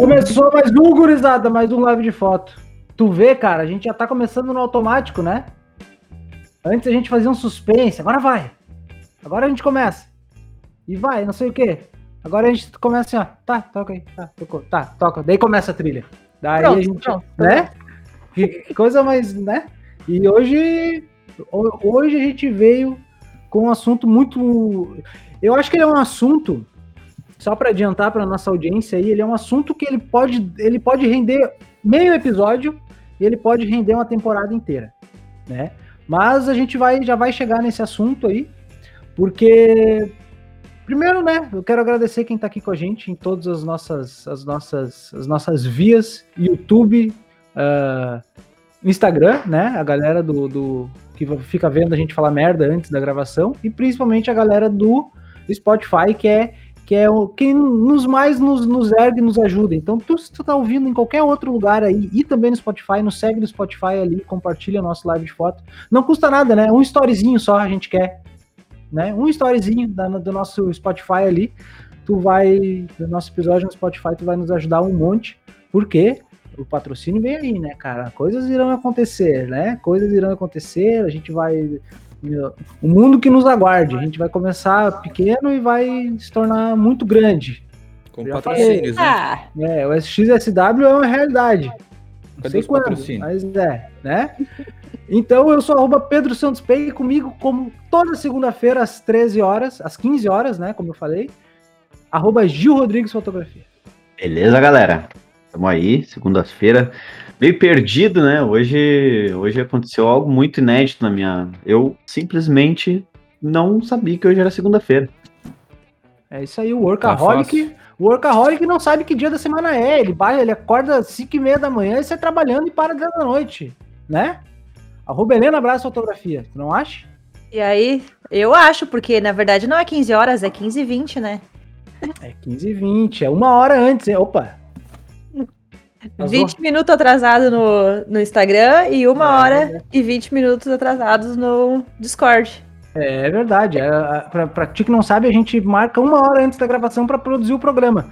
Começou mais um, gurizada, mais um live de foto. Tu vê, cara, a gente já tá começando no automático, né? Antes a gente fazia um suspense, agora vai. Agora a gente começa. E vai, não sei o quê. Agora a gente começa assim, ó. Tá, toca aí. Tá, tocou. Tá, toca. Daí começa a trilha. Daí Pronto, a gente. pronto. Né? Que coisa mais, né? E hoje. ho- Hoje a gente veio com um assunto muito. Eu acho que ele é um assunto. Só para adiantar para nossa audiência aí, ele é um assunto que ele pode, ele pode render meio episódio e ele pode render uma temporada inteira, né? Mas a gente vai já vai chegar nesse assunto aí, porque primeiro, né, eu quero agradecer quem está aqui com a gente em todas as nossas as nossas as nossas vias, YouTube, ah, Instagram, né? A galera do, do que fica vendo a gente falar merda antes da gravação e principalmente a galera do Spotify que é que é o quem nos mais nos, nos ergue e nos ajuda. Então, tu, se tu tá ouvindo em qualquer outro lugar aí e também no Spotify, nos segue no Spotify ali, compartilha nosso live de foto. Não custa nada, né? Um storyzinho só a gente quer, né? Um storyzinho da, do nosso Spotify ali, tu vai, do nosso episódio no Spotify, tu vai nos ajudar um monte, porque o patrocínio vem aí, né, cara? Coisas irão acontecer, né? Coisas irão acontecer, a gente vai o mundo que nos aguarde. A gente vai começar pequeno e vai se tornar muito grande. Com Já patrocínios, né? Ah, É, o XSW é uma realidade. Não Cadê sei os quando, mas é, né? Então eu sou arroba Pedro Santos Pay comigo como toda segunda-feira às 13 horas, às 15 horas, né? Como eu falei. Arroba Gil Rodrigues Fotografia. Beleza, galera? Tamo aí, segunda-feira. Meio perdido, né? Hoje, hoje aconteceu algo muito inédito na minha. Eu simplesmente não sabia que hoje era segunda-feira. É isso aí, o Workaholic. Tá o Workaholic não sabe que dia da semana é. Ele vai, ele acorda às 5 e meia da manhã e sai trabalhando e para 10 da noite, né? Arroba Helena Abraço Fotografia, tu não acha? e aí, eu acho, porque na verdade não é 15 horas, é 15 e 20, né? É 15 e 20, é uma hora antes. hein? Opa! Vazou? 20 minutos atrasado no, no Instagram e uma É, hora né? e 20 minutos atrasados no Discord. É verdade. É, a- pra, pra ti que não sabe, a gente marca uma hora antes da gravação para produzir o programa.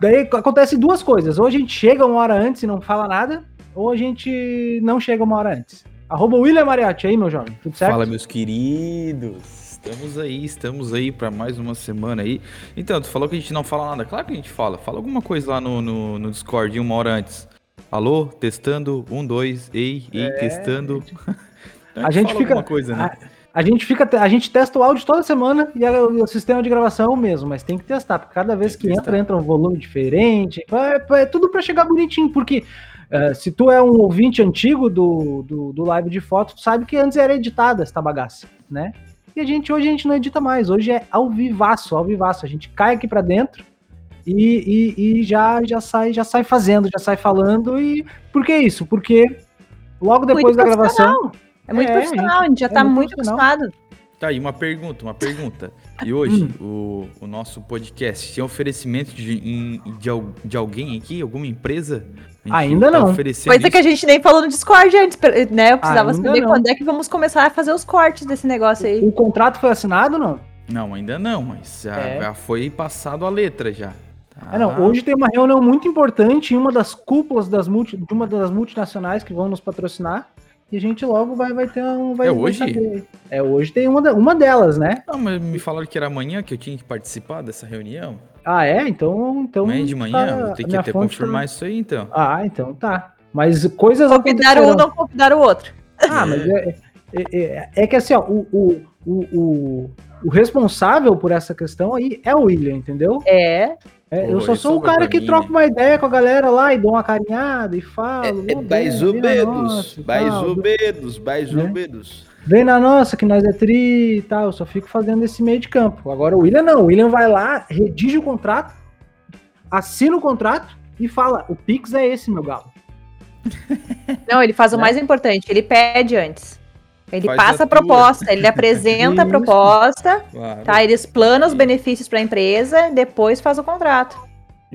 Daí acontece duas coisas. Ou a gente chega uma hora antes e não fala nada, ou a gente não chega uma hora antes. Arroba William Mariatti aí, meu jovem. Tudo certo? Fala, meus queridos. Estamos aí, estamos aí para mais uma semana aí. Então, tu falou que a gente não fala nada. Claro que a gente fala. Fala alguma coisa lá no, no, no Discord uma hora antes. Alô, testando, um, dois, ei, ei, testando. Então A gente fala fica- alguma coisa, né? A gente fica, a gente testa o áudio toda semana e a- o sistema de gravação é o mesmo, mas tem que testar, porque cada vez que que entra, entra um volume diferente. É, é tudo para chegar bonitinho, porque eh, se tu é um ouvinte antigo do, do, do live de foto, tu sabe que antes era editada essa bagaça, né? E a gente hoje a gente não edita mais, hoje é ao vivaço, ao vivaço. A gente cai aqui para dentro e, e, e já, já sai já sai fazendo, já sai falando. E por que isso? Porque logo depois Muito da gravação. profissional. É muito É, profissional, a gente já é tá muito acostumado. Tá aí uma pergunta, uma pergunta. E hoje, Hum. o, o nosso podcast tem oferecimento de, de, de alguém aqui, alguma empresa? A gente Ainda tá não. Coisa que a isso? gente nem falou no Discord antes, né? Eu precisava Ainda saber não. quando é que vamos começar a fazer os cortes desse negócio aí. O contrato foi assinado não? Não, ainda não, mas já, É. já foi passado a letra já. Tá? É, não, hoje tem uma reunião muito importante em uma das cúpulas das multi, de uma das multinacionais que vão nos patrocinar. E a gente logo vai, vai ter um. Vai, É hoje? saber. É hoje tem uma, uma delas, né? Não, mas me falaram que era amanhã que eu tinha que participar dessa reunião. Ah, é? Então. então Amanhã de manhã? tá- a que até confirmar tá- isso aí, então. Ah, então tá. Mas coisas Convidar um, não convidar o outro. Ah, mas é, é, é- é que assim, ó, o, o, o, o, o responsável por essa questão aí é o William, entendeu? É. É, Pô, eu só sou o cara que troca uma ideia com a galera lá e dou uma carinhada e falo. É, "Ô, vem, vem na nossa e tal, bedos, mais Né? bedos. Vem na nossa, que nós é tri e tal. Eu só fico fazendo esse meio de campo. Agora o William não. O William vai lá, redige o contrato, assina o contrato e fala: o Pix é esse, meu galo. Não, ele faz o Né? mais importante, ele pede antes. Ele Faz passa a a proposta, ele apresenta a proposta, Claro. tá? Ele explana os benefícios para a empresa, depois faz o contrato.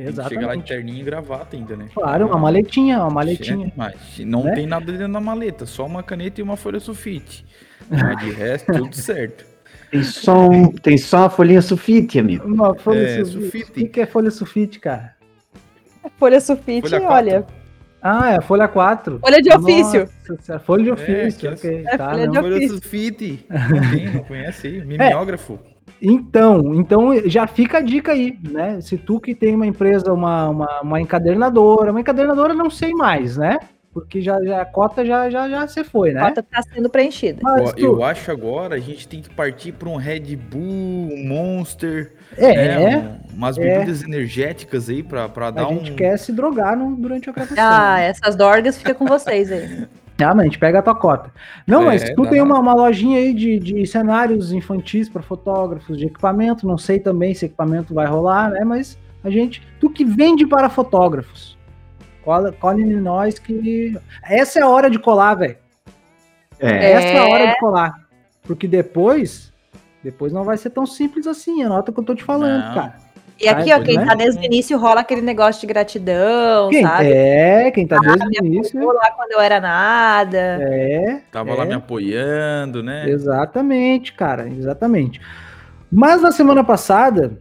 Tem que chegar lá de Exatamente. terninho e gravata ainda, né? Claro, uma maletinha, uma maletinha. É, Mas não Né? tem nada dentro da maleta, só uma caneta e uma folha sulfite. Mas de resto, tudo certo. Tem só, um- tem só uma folhinha sulfite, amigo. Uma folha É, sulfite. sulfite. O que é folha sulfite, cara? Folha sulfite, Folha olha. Ah, é a folha 4. Folha de ofício. Nossa, folha de ofício, que é ok. é tá, folha não. de Folha ofício. sulfite. Não tem, não conhece aí? Mimeógrafo. Então, então já fica a dica aí, né? Se tu que tem uma empresa, uma, uma, uma encadernadora, uma encadernadora não sei mais, né? Porque já, já a cota já, já, já se foi, A né? cota tá sendo preenchida. Mas tu- eu acho agora a gente tem que partir para um Red Bull, um Monster, é, né? é, um- umas é. bebidas energéticas aí para a dar um. gente quer se drogar no- durante a gravação. Ah, essas dorgas fica com vocês aí. Ah, mas a gente pega a tua cota. Não, É, mas tu dá tem uma, uma lojinha aí de, de cenários infantis para fotógrafos, de equipamento. Não sei também se equipamento vai rolar, né? Mas a gente. Tu que vende para fotógrafos. Cola, colhe em nós que. Essa é a hora de colar, velho. É, Essa é a hora de colar. Porque depois. Depois não vai ser tão simples assim. Anota o que eu tô te falando, Não. cara. E aqui, Ai, ó, quem né? tá desde o início rola aquele negócio de gratidão, Quem, sabe? é, quem tá desde o início. lá quando eu era nada. É. Tava é. lá me apoiando, né? Exatamente, cara, exatamente. Mas na semana passada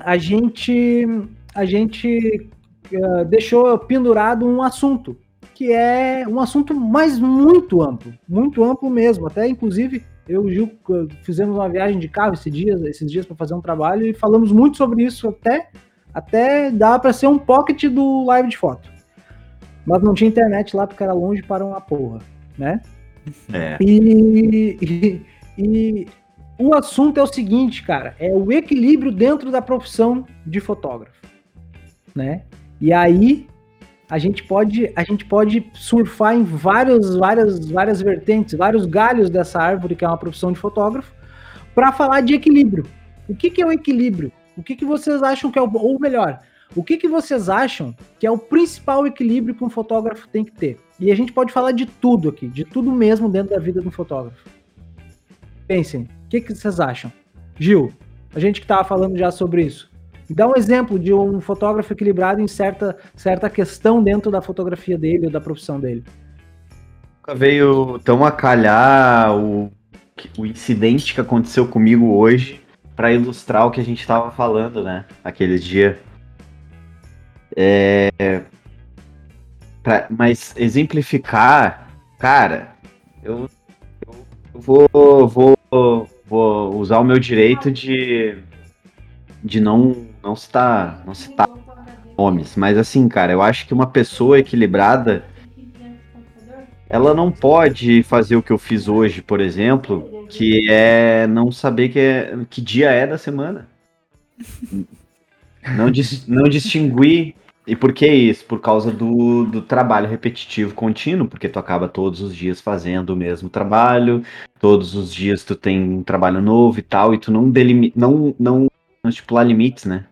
a gente a gente eh, deixou pendurado um assunto que é um assunto mais muito amplo, muito amplo mesmo. Até inclusive eu e o Gil eh, fizemos uma viagem de carro esses dias, esses dias para fazer um trabalho e falamos muito sobre isso até até dá para ser um pocket do live de foto. Mas não tinha internet lá porque era longe para uma porra, né? é. E, e, e o assunto é o seguinte, cara, é o equilíbrio dentro da profissão de fotógrafo, né? E aí a gente pode a gente pode surfar em várias várias várias vertentes, vários galhos dessa árvore que é uma profissão de fotógrafo, para falar de equilíbrio. O que, que é o equilíbrio? O que, que vocês acham que é o ou melhor? O que, que vocês acham que é o principal equilíbrio que um fotógrafo tem que ter? E a gente pode falar de tudo aqui, de tudo mesmo dentro da vida de um fotógrafo. Pensem, o que, que vocês acham? Gil, a gente que estava falando já sobre isso. Me dá um exemplo de um fotógrafo equilibrado em certa, certa questão dentro da fotografia dele ou da profissão dele. Nunca veio tão a calhar o, o incidente que aconteceu comigo hoje para ilustrar o que a gente tava falando, né? Aqueles dias. É, pra- mas exemplificar, cara, eu, eu, eu vou, vou, vou usar o meu direito de, de não, não citar, não citar nomes, mas assim, cara, eu acho que uma pessoa equilibrada ela não pode fazer o que eu fiz hoje, por exemplo, que é não saber que, é, que dia é da semana. Não, dis- não distinguir. E por que isso? Por causa do, do trabalho repetitivo contínuo, porque tu acaba todos os dias fazendo o mesmo trabalho, todos os dias tu tem um trabalho novo e tal, e tu não, delimi não, não, não estipular limites, né?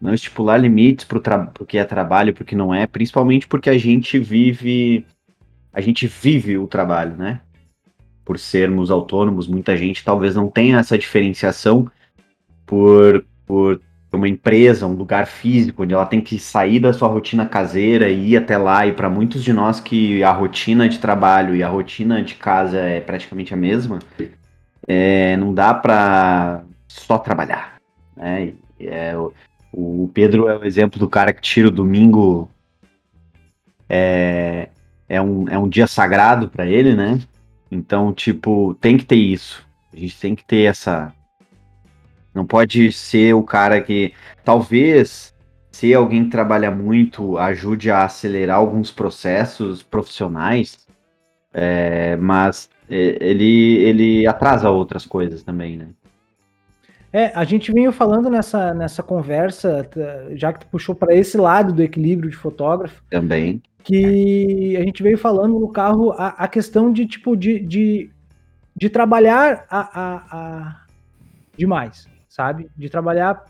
Não estipular limites tra pro que é trabalho, pro que não é, principalmente porque a gente vive a gente vive o trabalho, né? Por sermos autônomos, muita gente talvez não tenha essa diferenciação por, por uma empresa, um lugar físico, onde ela tem que sair da sua rotina caseira e ir até lá. E para muitos de nós que a rotina de trabalho e a rotina de casa é praticamente a mesma, é, não dá para só trabalhar, né? É, o, Pedro é o exemplo do cara que tira o domingo é, é um, é um dia sagrado para ele, né? Então, tipo, tem que ter isso. A gente tem que ter essa. Não pode ser o cara que. Talvez, se alguém que trabalha muito, ajude a acelerar alguns processos profissionais, é, mas é, ele, ele atrasa outras coisas também, né? É, a gente veio falando nessa, nessa conversa, já que tu puxou para esse lado do equilíbrio de fotógrafo, Também. que a gente veio falando no carro a, a questão de tipo de, de, de trabalhar a, a, a- demais, sabe? De trabalhar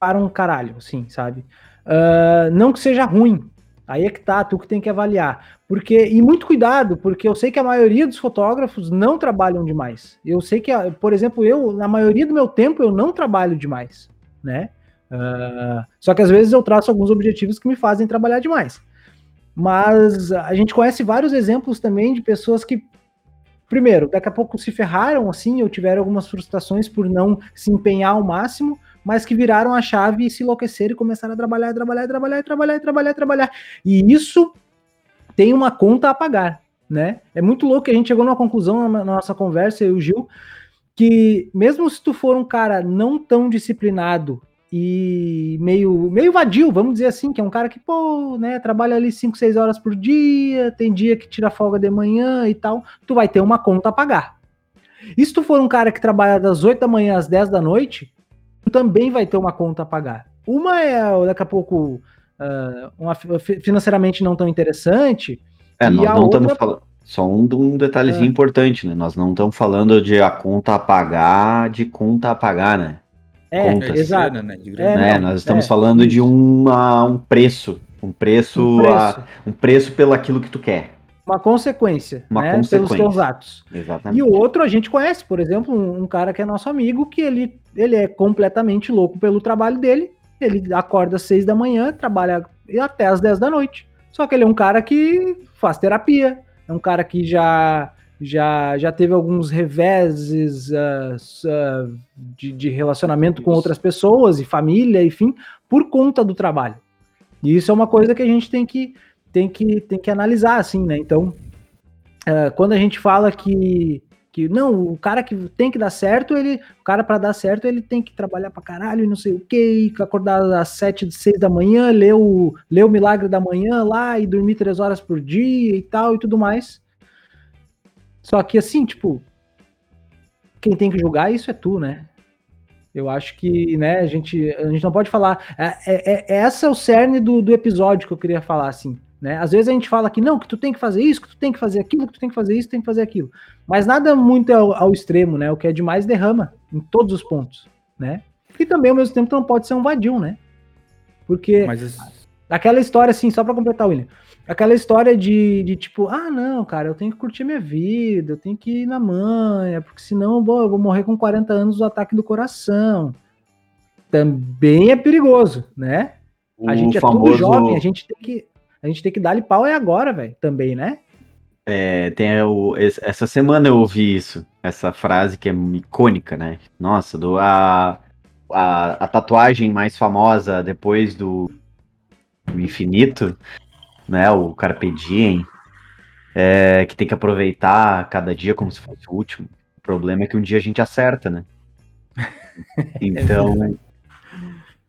para um caralho, assim, sabe? Ah, não que seja ruim. Aí é que tá, tu que tem que avaliar. Porque, e muito cuidado, porque eu sei que a maioria dos fotógrafos não trabalham demais. Eu sei que, por exemplo, eu, na maioria do meu tempo, eu não trabalho demais, né? Ah, só que às vezes eu traço alguns objetivos que me fazem trabalhar demais. Mas a gente conhece vários exemplos também de pessoas que, primeiro, daqui a pouco se ferraram assim, ou tiveram algumas frustrações por não se empenhar ao máximo, mas que viraram a chave e se enlouqueceram e começaram a trabalhar, trabalhar, trabalhar, trabalhar, trabalhar, trabalhar. E isso tem uma conta a pagar, né? É muito louco que a gente chegou numa conclusão na nossa conversa, eu e o Gil, que mesmo se tu for um cara não tão disciplinado e meio, meio vadio, vamos dizer assim, que é um cara que, pô, né, trabalha ali 5, 6 horas por dia, tem dia que tira folga de manhã e tal, tu vai ter uma conta a pagar. E se tu for um cara que trabalha das 8 da manhã às 10 da noite, também vai ter uma conta a pagar. Uma é, daqui a pouco, uh, uma, financeiramente não tão interessante. É, nós não outra... estamos falando. Só um, um detalhezinho é. importante, né? Nós não estamos falando de a conta a pagar, de conta a pagar, né? É, contas. exato. Né? É, né? Nós estamos é, falando de uma, um preço, um preço, um preço. A, um preço pelo aquilo que tu quer. Uma consequência, uma né, consequência. pelos teus atos. Exatamente. E o outro a gente conhece, por exemplo, um, um, cara que é nosso amigo, que ele, ele é completamente louco pelo trabalho dele. Ele acorda às seis da manhã, trabalha até às dez da noite. Só que ele é um cara que faz terapia, é um cara que já já, já teve alguns reveses uh, uh, de, de, relacionamento com outras pessoas e família, enfim, por conta do trabalho. E isso é uma coisa que a gente tem que, tem que, tem que analisar, assim, né? Então, uh, quando a gente fala que, que não, o cara que tem que dar certo, ele, o cara para dar certo, ele tem que trabalhar para caralho e não sei o que, acordar às sete, seis da manhã, ler o, ler o Milagre da Manhã lá e dormir três horas por dia e tal e tudo mais. Só que assim, tipo, quem tem que julgar isso é tu, né? Eu acho que, né, a gente, a gente não pode falar. É, é, é, essa é o cerne do, do episódio que eu queria falar, assim. Né? Às vezes a gente fala que não, que tu tem que fazer isso, que tu tem que fazer aquilo, que tu tem que fazer isso, tem que fazer aquilo. Mas nada muito ao, ao, extremo, né? O que é demais derrama em todos os pontos, né? E também, ao mesmo tempo, tu não pode ser um vadio, né? Porque Mas... aquela história, assim, só para completar, William, Aquela história de, de tipo, ah, não, cara, eu tenho que curtir minha vida, eu tenho que ir na manha, porque senão bom, eu vou morrer com 40 anos do ataque do coração. Também é perigoso, né? O a gente é famoso... tudo jovem, a gente tem que, a gente tem que dar-lhe pau é agora, velho, também, né? É, tem o, essa semana eu ouvi isso, essa frase que é icônica, né? Nossa, do, a, a, a tatuagem mais famosa depois do, do infinito né? O Carpe Diem, é, que tem que aproveitar cada dia como se fosse o último. O problema é que um dia a gente acerta, né? Então,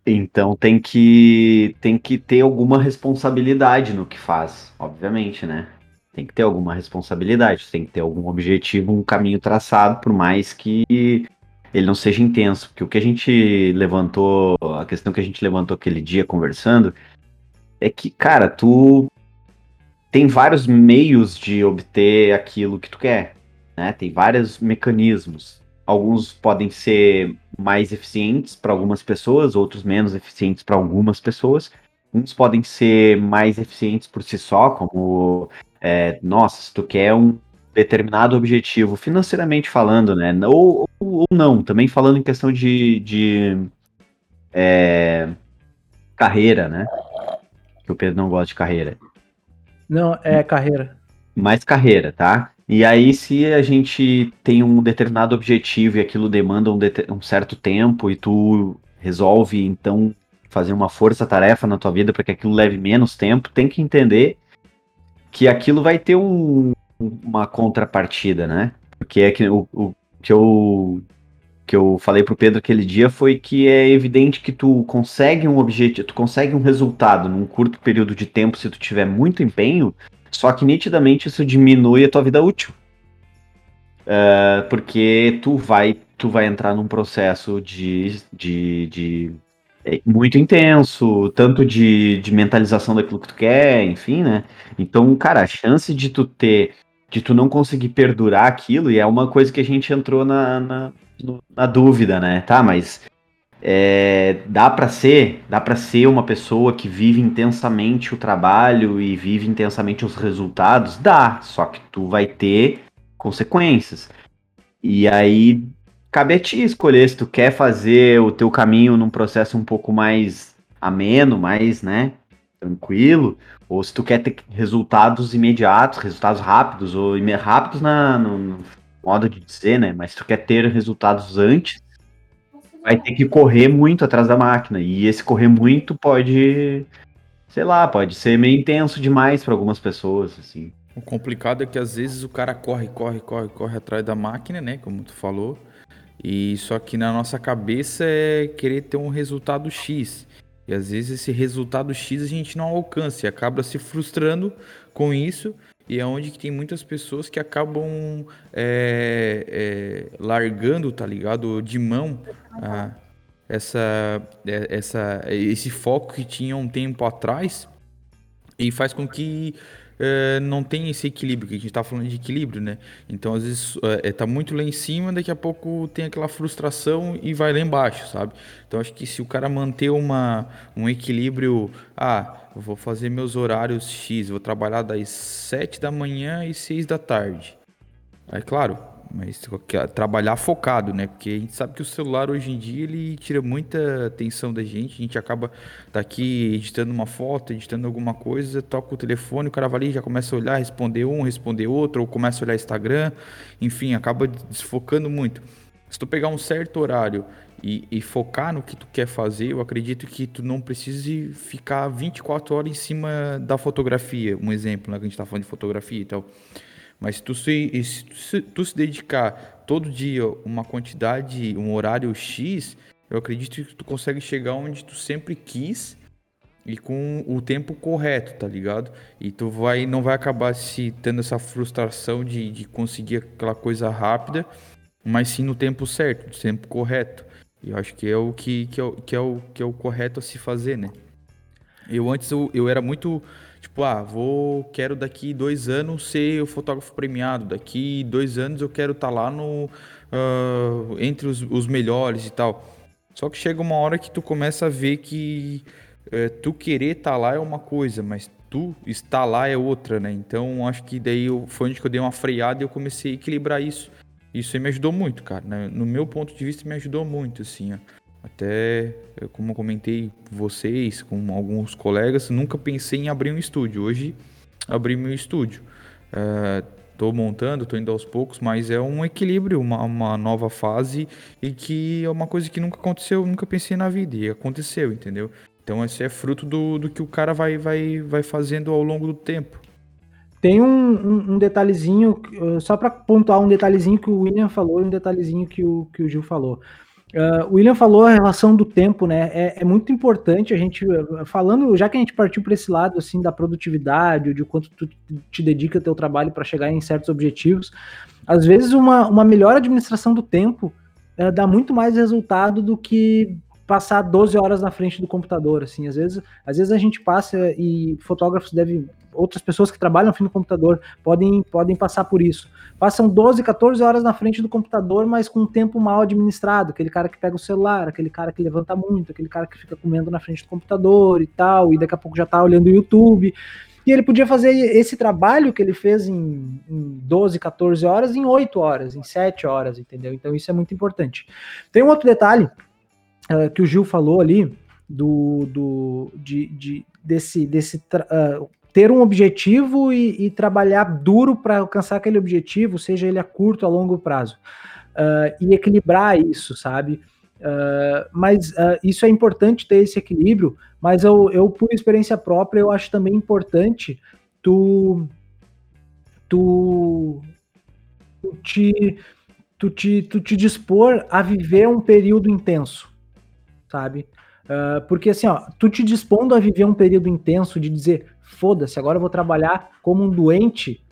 então tem que tem que ter alguma responsabilidade no que faz, obviamente, né? Tem que ter alguma responsabilidade, tem que ter algum objetivo, um caminho traçado, por mais que ele não seja intenso. Porque o que a gente levantou, a questão que a gente levantou aquele dia conversando, é que, cara, tu tem vários meios de obter aquilo que tu quer, né? Tem vários mecanismos. Alguns podem ser mais eficientes para algumas pessoas, outros menos eficientes para algumas pessoas. Uns podem ser mais eficientes por si só, como, é, nossa, se tu quer um determinado objetivo, financeiramente falando, né? Ou, ou, ou não, também falando em questão de, de é, carreira, né? que o Pedro não gosta de carreira. Não, é carreira. Mais carreira, tá? E aí, se a gente tem um determinado objetivo e aquilo demanda um, um certo tempo e tu resolve, então, fazer uma força-tarefa na tua vida para que aquilo leve menos tempo, tem que entender que aquilo vai ter um, uma contrapartida, né? Porque é que o, o que eu que eu falei pro Pedro aquele dia foi que é evidente que tu consegue um objetivo, tu consegue um resultado num curto período de tempo se tu tiver muito empenho, só que nitidamente isso diminui a tua vida útil. Uh, porque tu vai, tu vai entrar num processo de, de, de é, muito intenso, tanto de, de mentalização daquilo que tu quer, enfim, né? Então, cara, a chance de tu ter, de tu não conseguir perdurar aquilo, e é uma coisa que a gente entrou na, na na dúvida, né? Tá, mas é, dá para ser, dá para ser uma pessoa que vive intensamente o trabalho e vive intensamente os resultados, dá. Só que tu vai ter consequências. E aí cabe a ti escolher se tu quer fazer o teu caminho num processo um pouco mais ameno, mais, né, tranquilo, ou se tu quer ter resultados imediatos, resultados rápidos, ou rápidos na, no, modo de dizer, né? Mas tu quer ter resultados antes, vai ter que correr muito atrás da máquina. E esse correr muito pode, sei lá, pode ser meio intenso demais para algumas pessoas, assim. O complicado é que às vezes o cara corre, corre, corre, corre atrás da máquina, né? Como tu falou. E só que na nossa cabeça é querer ter um resultado X. E às vezes esse resultado X a gente não alcança e acaba se frustrando com isso. E é onde que tem muitas pessoas que acabam é, é, largando, tá ligado? De mão a, essa, é, essa, esse foco que tinha um tempo atrás e faz com que é, não tem esse equilíbrio, que a gente está falando de equilíbrio, né? Então, às vezes, é, tá muito lá em cima, daqui a pouco tem aquela frustração e vai lá embaixo, sabe? Então, acho que se o cara manter uma, um equilíbrio, ah, vou fazer meus horários X, vou trabalhar das 7 da manhã e 6 da tarde. Aí, claro, mas trabalhar focado, né? Porque a gente sabe que o celular hoje em dia ele tira muita atenção da gente. A gente acaba tá editando uma foto, editando alguma coisa, toca o telefone, o cara vai ali já começa a olhar, responder um, responder outro, ou começa a olhar Instagram, enfim, acaba desfocando muito. Se tu pegar um certo horário e, e, focar no que tu quer fazer, eu acredito que tu não precise ficar 24 horas em cima da fotografia. Um exemplo, né, que a gente está falando de fotografia e tal. Mas tu se, se tu se dedicar todo dia uma quantidade, um horário X, eu acredito que tu consegue chegar onde tu sempre quis e com o tempo correto, tá ligado? E tu vai não vai acabar se tendo essa frustração de, de conseguir aquela coisa rápida, mas sim no tempo certo, no tempo correto. E eu acho que é o que, que, é, o, que, é o, que é o correto a se fazer, né? Eu antes eu, eu era muito Tipo, ah, vou, quero daqui dois anos ser o fotógrafo premiado. Daqui dois anos eu quero estar tá lá no uh, entre os, os, melhores e tal. Só que chega uma hora que tu começa a ver que uh, tu querer estar tá lá é uma coisa, mas tu estar lá é outra, né? Então acho que daí foi onde eu dei uma freada e eu comecei a equilibrar isso. Isso aí me ajudou muito, cara. Né? No meu ponto de vista, me ajudou muito, assim, ó. Até, como eu comentei vocês, com alguns colegas, nunca pensei em abrir um estúdio. Hoje, abri meu estúdio. Estou é, montando, estou indo aos poucos, mas é um equilíbrio, uma, uma, nova fase e que é uma coisa que nunca aconteceu, nunca pensei na vida e aconteceu, entendeu? Então, esse é fruto do, do que o cara vai, vai, vai fazendo ao longo do tempo. Tem um, um, um detalhezinho, só para pontuar um detalhezinho que o William falou e um detalhezinho que o, que o Gil falou. Uh, o William falou a relação do tempo, né? É, é, muito importante a gente, falando, já que a gente partiu para esse lado assim da produtividade, de quanto tu te dedica teu trabalho para chegar em certos objetivos, às vezes uma, uma melhor administração do tempo uh, dá muito mais resultado do que passar 12 horas na frente do computador, assim, às vezes, às vezes a gente passa e fotógrafos devem, outras pessoas que trabalham no computador podem, podem passar por isso. Passam 12, 14 horas na frente do computador, mas com um tempo mal administrado, aquele cara que pega o celular, aquele cara que levanta muito, aquele cara que fica comendo na frente do computador e tal, e daqui a pouco já tá olhando o YouTube. E ele podia fazer esse trabalho que ele fez em, em 12, 14 horas em 8 horas, em 7 horas, entendeu? Então isso é muito importante. Tem um outro detalhe uh, que o Gil falou ali, do, do de, de desse, desse uh, ter um objetivo e, e trabalhar duro para alcançar aquele objetivo, seja ele a curto ou a longo prazo, uh, e equilibrar isso, sabe? Uh, mas uh, isso é importante ter esse equilíbrio, mas eu, eu, por experiência própria, eu acho também importante tu, tu, tu, te, tu, te, tu te dispor a viver um período intenso, sabe? Uh, porque assim, ó, tu te dispondo a viver um período intenso de dizer, foda-se, agora eu vou trabalhar como um doente,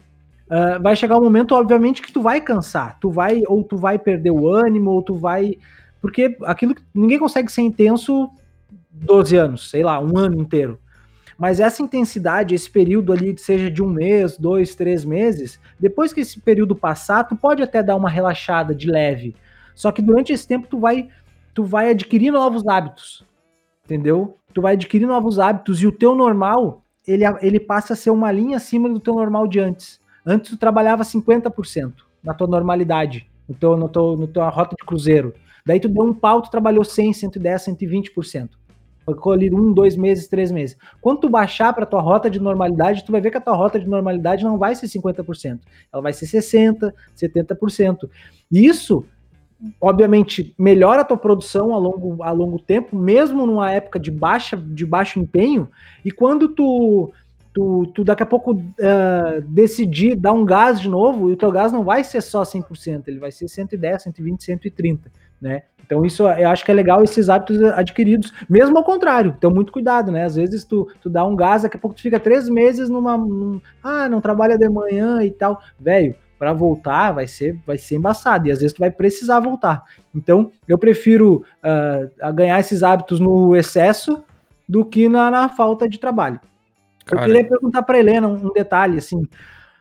uh, vai chegar um momento, obviamente, que tu vai cansar, tu vai, ou tu vai perder o ânimo, ou tu vai. Porque aquilo que ninguém consegue ser intenso 12 anos, sei lá, um ano inteiro. Mas essa intensidade, esse período ali, seja de um mês, dois, três meses, depois que esse período passar, tu pode até dar uma relaxada de leve. Só que durante esse tempo tu vai, tu vai adquirir novos hábitos entendeu? Tu vai adquirir novos hábitos e o teu normal, ele, ele passa a ser uma linha acima do teu normal de antes. Antes tu trabalhava 50% na tua normalidade, no teu, no teu, no tua rota de cruzeiro. Daí tu deu um pau, tu trabalhou 100, 110, 120%. Ficou ali um, dois meses, três meses. Quando tu baixar para tua rota de normalidade, tu vai ver que a tua rota de normalidade não vai ser 50%. Ela vai ser 60%, 70%. Isso obviamente, melhora a tua produção a longo, a longo tempo, mesmo numa época de, baixa, de baixo empenho, e quando tu, tu, tu daqui a pouco uh, decidir dar um gás de novo, e o teu gás não vai ser só 100%, ele vai ser 110, 120, 130, né? Então isso eu acho que é legal esses hábitos adquiridos, mesmo ao contrário, então muito cuidado, né? Às vezes tu, tu dá um gás, daqui a pouco tu fica três meses numa, num, ah, não trabalha de manhã e tal, velho, para voltar vai ser vai ser embaçado e às vezes tu vai precisar voltar. Então eu prefiro uh, ganhar esses hábitos no excesso do que na, na falta de trabalho. Cara. Eu queria perguntar para Helena um, um detalhe assim,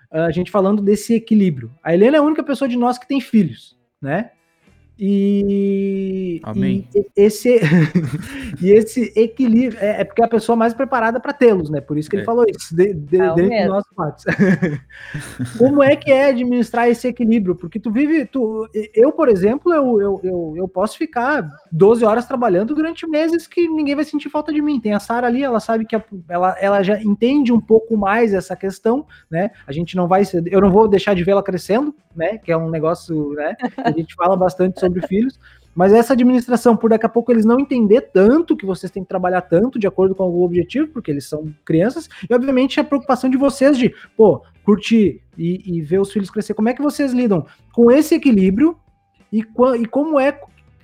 a gente falando desse equilíbrio. A Helena é a única pessoa de nós que tem filhos, né? E, Amém. e esse e esse equilíbrio é, é, porque é a pessoa mais preparada para tê-los, né? Por isso que ele é. falou isso de, de, é dentro do nosso fatos. Como é que é administrar esse equilíbrio? Porque tu vive, tu, eu por exemplo, eu, eu, eu, eu, posso ficar 12 horas trabalhando durante meses que ninguém vai sentir falta de mim. Tem a Sara ali, ela sabe que a, ela, ela já entende um pouco mais essa questão, né? A gente não vai, eu não vou deixar de vê-la crescendo, né? Que é um negócio, né? A gente fala bastante sobre filhos, mas essa administração, por daqui a pouco eles não entender tanto que vocês têm que trabalhar tanto de acordo com o objetivo, porque eles são crianças, e obviamente a preocupação de vocês de, pô, curtir e, e ver os filhos crescer. Como é que vocês lidam com esse equilíbrio e, e como é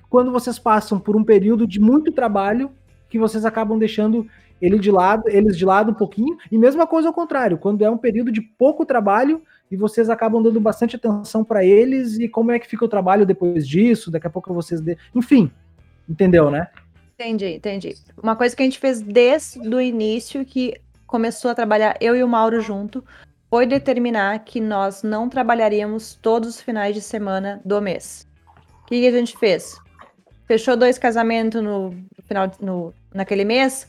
quando vocês passam por um período de muito trabalho que vocês acabam deixando ele de lado, eles de lado um pouquinho, e mesma coisa ao contrário, quando é um período de pouco trabalho e vocês acabam dando bastante atenção para eles e como é que fica o trabalho depois disso, daqui a pouco vocês, de... enfim, entendeu, né? Entendi, entendi. Uma coisa que a gente fez desde o início que começou a trabalhar eu e o Mauro junto foi determinar que nós não trabalharíamos todos os finais de semana do mês. O que, que a gente fez? Fechou dois casamentos no final no, naquele mês?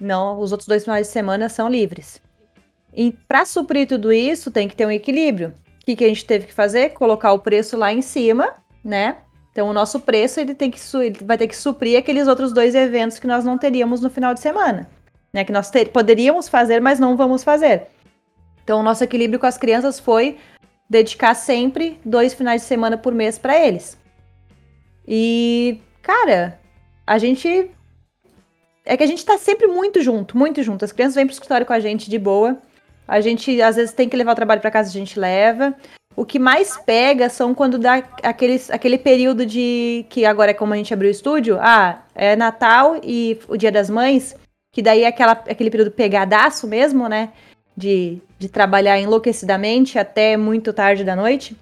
Não, os outros dois finais de semana são livres. E para suprir tudo isso, tem que ter um equilíbrio. O que, que a gente teve que fazer? Colocar o preço lá em cima, né? Então, o nosso preço ele tem que ele vai ter que suprir aqueles outros dois eventos que nós não teríamos no final de semana, né? Que nós poderíamos fazer, mas não vamos fazer. Então, o nosso equilíbrio com as crianças foi dedicar sempre dois finais de semana por mês para eles. E, cara, a gente é que a gente tá sempre muito junto, muito junto. As crianças vêm pro escritório com a gente de boa. A gente, às vezes, tem que levar o trabalho para casa, a gente leva. O que mais pega são quando dá aqueles, aquele período de. que agora é como a gente abriu o estúdio. Ah, é Natal e o Dia das Mães, que daí é aquela, aquele período pegadaço mesmo, né? De, de trabalhar enlouquecidamente até muito tarde da noite.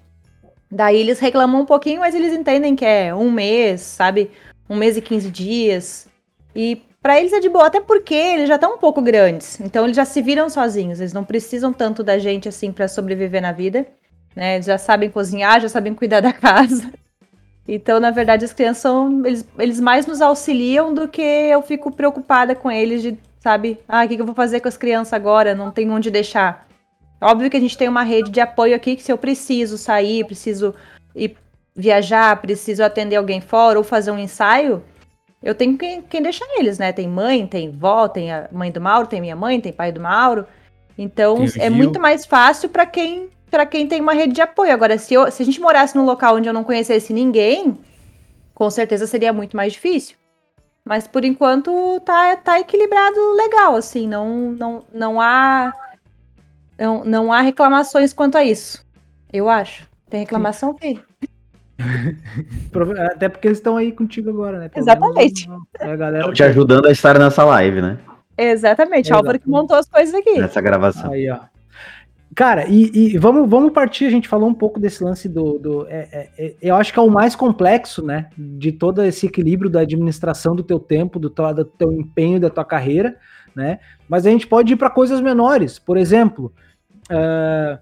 Daí eles reclamam um pouquinho, mas eles entendem que é um mês, sabe? Um mês e 15 dias. E para eles é de boa, até porque eles já estão um pouco grandes. Então eles já se viram sozinhos. Eles não precisam tanto da gente assim para sobreviver na vida. Né? Eles já sabem cozinhar, já sabem cuidar da casa. Então, na verdade, as crianças são. Eles, eles mais nos auxiliam do que eu fico preocupada com eles de, sabe, ah, o que, que eu vou fazer com as crianças agora? Não tem onde deixar. Óbvio que a gente tem uma rede de apoio aqui que se eu preciso sair, preciso ir viajar, preciso atender alguém fora ou fazer um ensaio, eu tenho quem, quem deixar eles, né? Tem mãe, tem vó, tem a mãe do Mauro, tem minha mãe, tem pai do Mauro. Então é muito mais fácil para quem para quem tem uma rede de apoio. Agora, se, eu, se a gente morasse num local onde eu não conhecesse ninguém, com certeza seria muito mais difícil. Mas por enquanto tá, tá equilibrado legal, assim, não, não, não há não, não há reclamações quanto a isso. Eu acho. Tem reclamação, filho? Até porque eles estão aí contigo agora, né? Exatamente. A galera te ajudando a estar nessa live, né? Exatamente. Álvaro que montou as coisas aqui. Nessa gravação. Aí, ó. Cara, e, e, vamos, vamos partir, a gente falou um pouco desse lance do. do é, é, é, eu acho que é o mais complexo, né? De todo esse equilíbrio da administração do teu tempo, do teu, do teu empenho, da tua carreira, né? Mas a gente pode ir para coisas menores. Por exemplo, uh,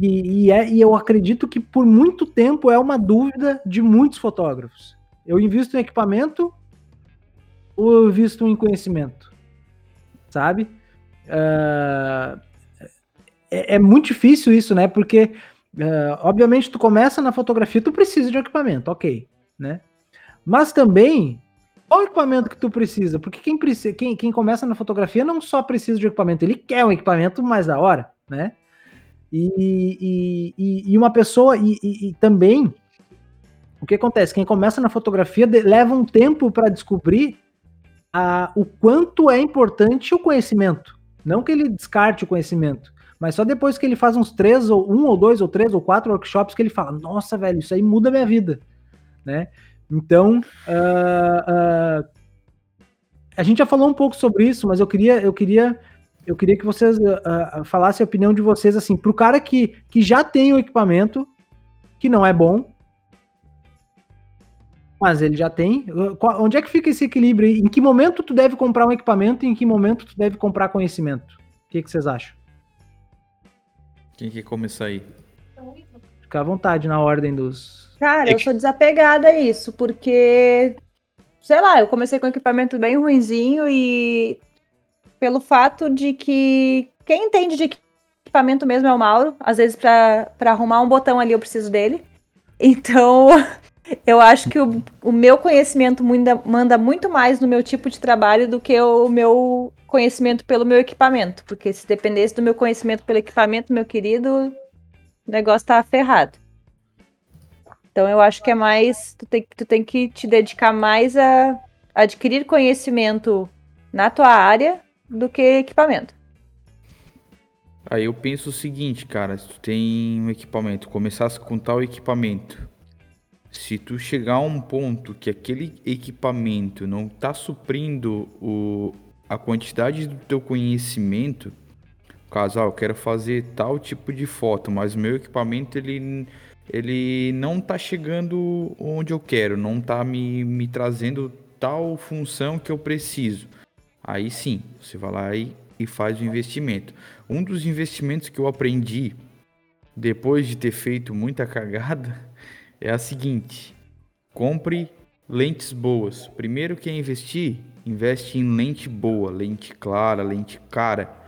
e, e, é, e eu acredito que por muito tempo é uma dúvida de muitos fotógrafos. Eu invisto em equipamento ou eu invisto em conhecimento? Sabe? Uh, é, é, muito difícil isso, né? Porque, uh, obviamente, tu começa na fotografia, tu precisa de equipamento, ok, né? Mas também, qual equipamento que tu precisa? Porque quem, precisa, quem, quem começa na fotografia não só precisa de equipamento, ele quer um equipamento mais da hora, né? E, e, e, uma pessoa, e, e também o que acontece? Quem começa na fotografia leva um tempo para descobrir a, o quanto é importante o conhecimento. Não que ele descarte o conhecimento, mas só depois que ele faz uns três, ou um, ou dois, ou três, ou quatro workshops que ele fala: Nossa, velho, isso aí muda minha vida. Né? Então, uh, uh, a gente já falou um pouco sobre isso, mas eu queria, eu queria, eu queria que vocês uh, falassem a opinião de vocês assim, para o cara que, que já tem o equipamento, que não é bom, mas ele já tem. Onde é que fica esse equilíbrio? Em que momento tu deve comprar um equipamento e em que momento tu deve comprar conhecimento? O que, que vocês acham? Quem quer começar aí? Fica à vontade na ordem dos. Cara, eu sou desapegada a isso, porque, sei lá, eu comecei com um equipamento bem ruinzinho e pelo fato de que quem entende de equipamento mesmo é o Mauro. Às vezes, para arrumar um botão ali, eu preciso dele. Então, eu acho que o, o meu conhecimento manda, manda muito mais no meu tipo de trabalho do que o meu conhecimento pelo meu equipamento. Porque se dependesse do meu conhecimento pelo equipamento, meu querido, o negócio tá ferrado. Então eu acho que é mais. Tu tem, tu tem que te dedicar mais a adquirir conhecimento na tua área do que equipamento. Aí eu penso o seguinte, cara, se tu tem um equipamento, começasse com tal equipamento, se tu chegar a um ponto que aquele equipamento não está suprindo o, a quantidade do teu conhecimento, caso ah, eu quero fazer tal tipo de foto, mas meu equipamento ele, ele não está chegando onde eu quero, não está me, me trazendo tal função que eu preciso. Aí sim, você vai lá e, e faz o investimento. Um dos investimentos que eu aprendi depois de ter feito muita cagada é a seguinte: compre lentes boas. Primeiro que é investir, investe em lente boa, lente clara, lente cara.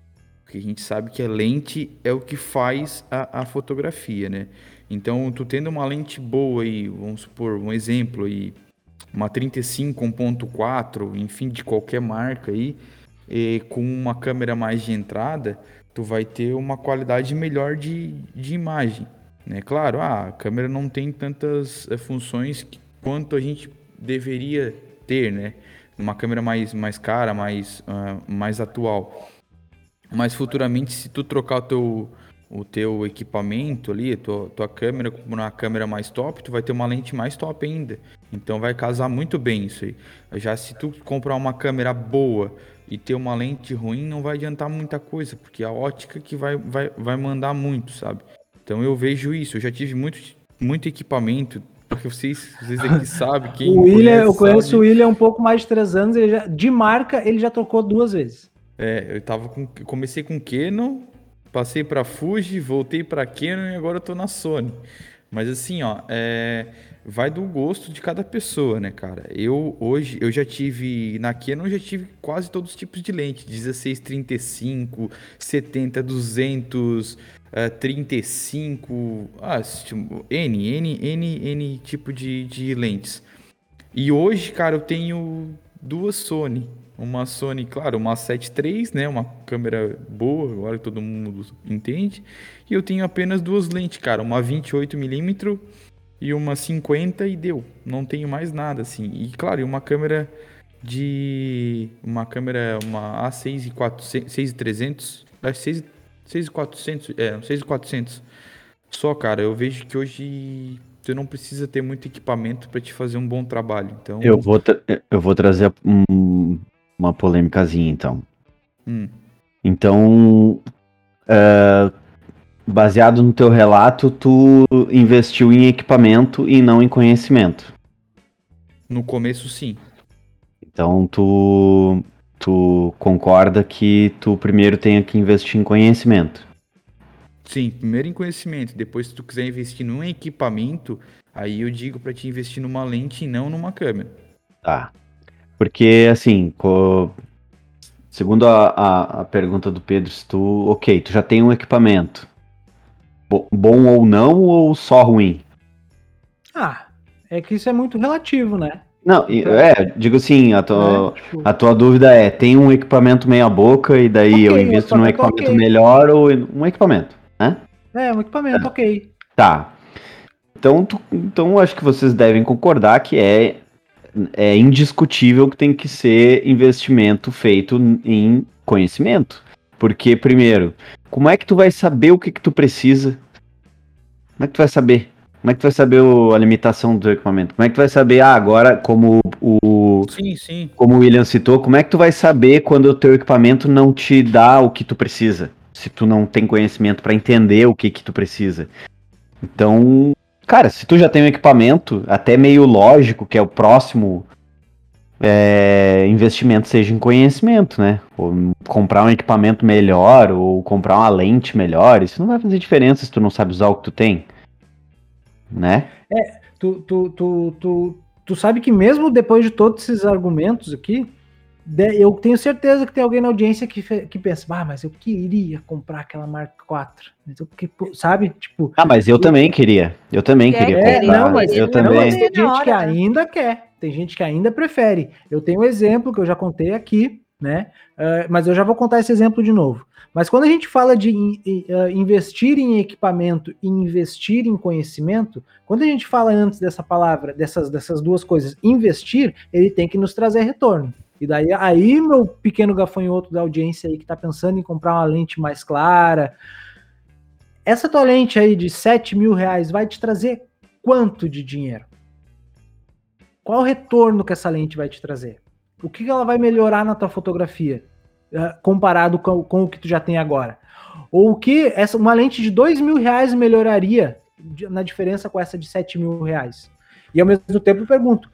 Porque a gente sabe que a lente é o que faz a, a fotografia, né? Então, tu tendo uma lente boa aí, vamos supor, um exemplo aí, uma 35 1.4, enfim, de qualquer marca aí, com uma câmera mais de entrada, tu vai ter uma qualidade melhor de, de imagem. Né? Claro, ah, a câmera não tem tantas é, funções quanto a gente deveria ter, né? Uma câmera mais, mais cara, mais, uh, mais atual. Mas futuramente, se tu trocar o teu, o teu equipamento ali, a tua, tua câmera com uma câmera mais top, tu vai ter uma lente mais top ainda. Então vai casar muito bem isso aí. Já se tu comprar uma câmera boa e ter uma lente ruim, não vai adiantar muita coisa, porque a ótica que vai, vai, vai mandar muito, sabe? Então eu vejo isso. Eu já tive muito, muito equipamento. Porque vocês, vocês aqui sabem quem. o William, conhece, eu conheço sabe. o William há um pouco mais de três anos. Ele já, de marca, ele já trocou duas vezes. É, eu tava com, comecei com Canon, passei para Fuji, voltei para Canon e agora tô na Sony. Mas assim, ó, é, vai do gosto de cada pessoa, né, cara? Eu hoje, eu já tive, na Canon eu já tive quase todos os tipos de lente, 16, 35, 70, 200, uh, 35, ah, tipo, N, N, N, N tipo de, de lentes. E hoje, cara, eu tenho duas Sony. Uma Sony, claro, uma 7.3, né? Uma câmera boa, agora todo mundo entende. E eu tenho apenas duas lentes, cara. Uma 28mm e uma 50 e deu. Não tenho mais nada, assim. E, claro, e uma câmera de... Uma câmera, uma A6 e 400, 6300... 6 6,400, é, 6,400. Só, cara, eu vejo que hoje tu não precisa ter muito equipamento para te fazer um bom trabalho. Então eu vou eu vou trazer um, uma polêmicazinha então. Hum. Então, uh, baseado no teu relato, tu investiu em equipamento e não em conhecimento. No começo, sim. Então tu tu concorda que tu primeiro tenha que investir em conhecimento. Sim, primeiro em conhecimento. Depois, se tu quiser investir num equipamento, aí eu digo para te investir numa lente e não numa câmera. Tá. Porque, assim, co... segundo a, a, a, pergunta do Pedro, se tu, ok, tu já tem um equipamento, Bo bom ou não, ou só ruim? Ah, é que isso é muito relativo, né? Não, é, digo assim, a tua, é, tipo... a tua dúvida é, tem um equipamento meia boca e daí okay, eu invisto num equipamento okay. melhor ou um equipamento, né? É, um equipamento, é. ok. Tá. Então, tu, então acho que vocês devem concordar que é, é indiscutível que tem que ser investimento feito em conhecimento. Porque, primeiro, como é que tu vai saber o que, que tu precisa? Como é que tu vai saber? Como é que tu vai saber o, a limitação do equipamento? Como é que tu vai saber, ah, agora, como o. Sim, sim. Como o William citou, como é que tu vai saber quando o teu equipamento não te dá o que tu precisa? Se tu não tem conhecimento para entender o que que tu precisa. Então, cara, se tu já tem um equipamento, até meio lógico, que é o próximo é, investimento seja em conhecimento, né? Ou comprar um equipamento melhor, ou comprar uma lente melhor, isso não vai fazer diferença se tu não sabe usar o que tu tem né? É, tu, tu, tu, tu, tu sabe que mesmo depois de todos esses argumentos aqui, eu tenho certeza que tem alguém na audiência que, que pensa, ah, mas eu queria comprar aquela Mark IV. Mas eu, que, sabe? Tipo. Ah, mas eu, eu também queria. Eu também é, queria é, comprar. Não, mas eu também. Mas tem gente que ainda quer. Tem gente que ainda prefere. Eu tenho um exemplo que eu já contei aqui, né? Uh, mas eu já vou contar esse exemplo de novo. Mas quando a gente fala de uh, investir em equipamento e investir em conhecimento, quando a gente fala antes dessa palavra, dessas, dessas duas coisas, investir, ele tem que nos trazer retorno. E daí, aí, meu pequeno gafanhoto da audiência aí que está pensando em comprar uma lente mais clara, essa tua lente aí de 7 mil reais vai te trazer quanto de dinheiro? Qual o retorno que essa lente vai te trazer? O que ela vai melhorar na tua fotografia? Eh, comparado com, com, o que tu já tem agora? Ou o que essa, uma lente de dois mil reais melhoraria na diferença com essa de sete mil reais? E ao mesmo tempo eu pergunto,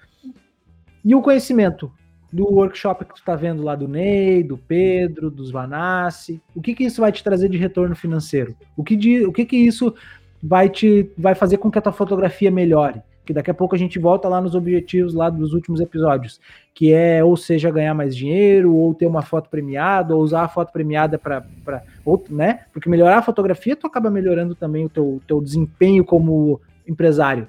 e o conhecimento do workshop que tu está vendo lá do Ney, do Pedro, dos Vanassi, o que que isso vai te trazer de retorno financeiro? O que, de, o que que isso vai te vai fazer com que a tua fotografia melhore? que daqui a pouco a gente volta lá nos objetivos lá dos últimos episódios, que é ou seja ganhar mais dinheiro, ou ter uma foto premiada, ou usar a foto premiada para outro, né? Porque melhorar a fotografia, tu acaba melhorando também o teu, teu desempenho como empresário.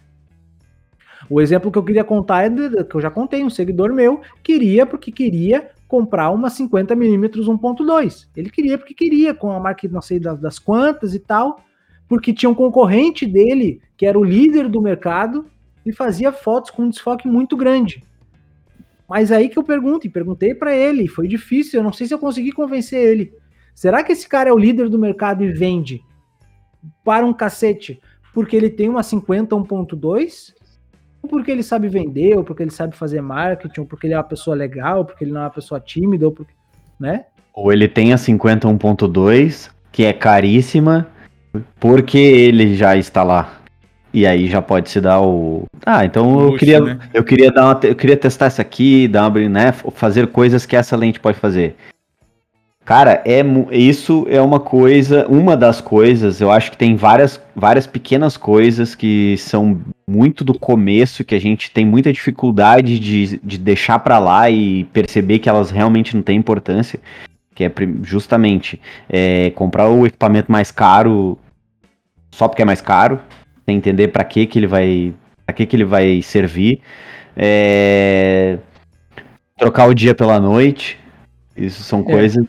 O exemplo que eu queria contar é de, que eu já contei, um seguidor meu queria porque queria comprar uma 50mm 1.2. Ele queria porque queria, com a marca não sei das, das quantas e tal, porque tinha um concorrente dele que era o líder do mercado e fazia fotos com um desfoque muito grande. Mas aí que eu pergunto, e perguntei para ele, foi difícil, eu não sei se eu consegui convencer ele. Será que esse cara é o líder do mercado e vende para um cacete porque ele tem uma 50 1.2? Ou porque ele sabe vender, ou porque ele sabe fazer marketing, ou porque ele é uma pessoa legal, ou porque ele não é uma pessoa tímida, ou porque, né? Ou ele tem a 50 1.2, que é caríssima, porque ele já está lá. E aí já pode se dar o. Ah, então Luxo, eu queria, né? eu queria dar uma, eu queria testar essa aqui, dar uma, né, fazer coisas que essa lente pode fazer. Cara, é isso é uma coisa, uma das coisas, eu acho que tem várias, várias pequenas coisas que são muito do começo, que a gente tem muita dificuldade de, de deixar para lá e perceber que elas realmente não têm importância, que é justamente é, comprar o equipamento mais caro só porque é mais caro, sem entender para que que ele vai, para que que ele vai servir. É... Trocar o dia pela noite. Isso são é. coisas,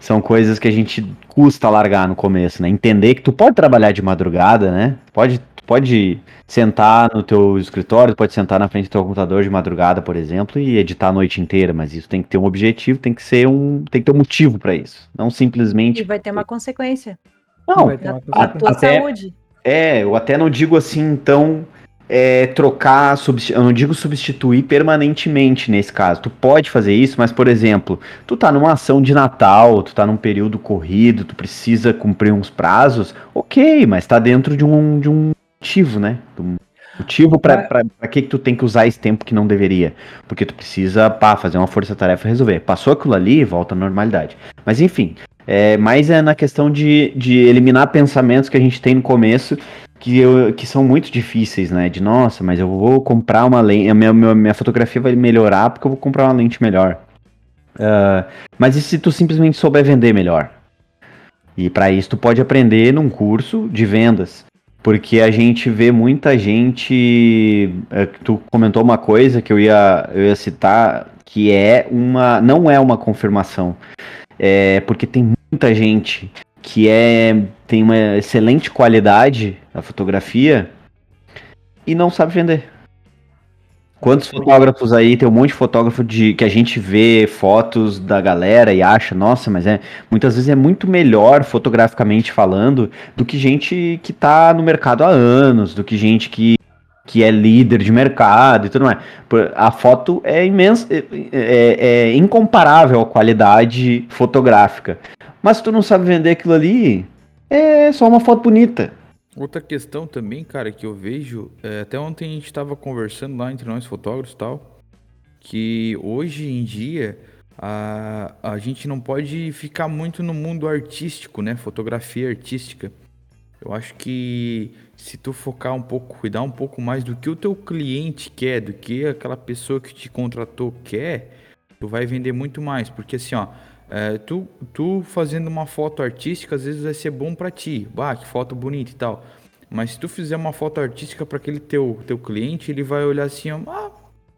são coisas que a gente custa largar no começo, né? Entender que tu pode trabalhar de madrugada, né? Pode, pode sentar no teu escritório, pode sentar na frente do teu computador de madrugada, por exemplo, e editar a noite inteira, mas isso tem que ter um objetivo, tem que ser um, tem que ter um motivo para isso, não simplesmente. E vai ter uma consequência. Não, a, tua até, saúde. É, eu até não digo assim, então, é, trocar, eu não digo substituir permanentemente nesse caso. Tu pode fazer isso, mas, por exemplo, tu tá numa ação de Natal, tu tá num período corrido, tu precisa cumprir uns prazos, ok, mas tá dentro de um, de um motivo, né? Um motivo para que, que tu tem que usar esse tempo que não deveria. Porque tu precisa, pá, fazer uma força-tarefa resolver. Passou aquilo ali, volta à normalidade. Mas enfim, é, mas é na questão de, de eliminar pensamentos que a gente tem no começo que, eu, que são muito difíceis, né? De nossa, mas eu vou comprar uma lente, a minha, minha, minha fotografia vai melhorar porque eu vou comprar uma lente melhor. Uh, mas e se tu simplesmente souber vender melhor? E para isso tu pode aprender num curso de vendas. Porque a gente vê muita gente. É, tu comentou uma coisa que eu ia, eu ia citar, que é uma. não é uma confirmação é, porque tem muita gente que é tem uma excelente qualidade na fotografia, e não sabe vender. Quantos fotógrafos aí, tem um monte de fotógrafo de que a gente vê fotos da galera e acha, nossa, mas é muitas vezes é muito melhor fotograficamente falando do que gente que tá no mercado há anos, do que gente que, que é líder de mercado e tudo mais. A foto é imensa, é, é- é incomparável a qualidade fotográfica. Mas se tu não sabe vender aquilo ali, é só uma foto bonita. Outra questão também, cara, que eu vejo, é, até ontem a gente tava conversando lá entre nós fotógrafos e tal, que hoje em dia a, a gente não pode ficar muito no mundo artístico, né? Fotografia artística. Eu acho que se tu focar um pouco, cuidar um pouco mais do que o teu cliente quer, do que aquela pessoa que te contratou quer, tu vai vender muito mais. Porque assim, ó, é, tu, tu fazendo uma foto artística, às vezes vai ser bom pra ti. Bah, que foto bonita e tal. Mas se tu fizer uma foto artística para aquele teu, teu cliente, ele vai olhar assim, ah,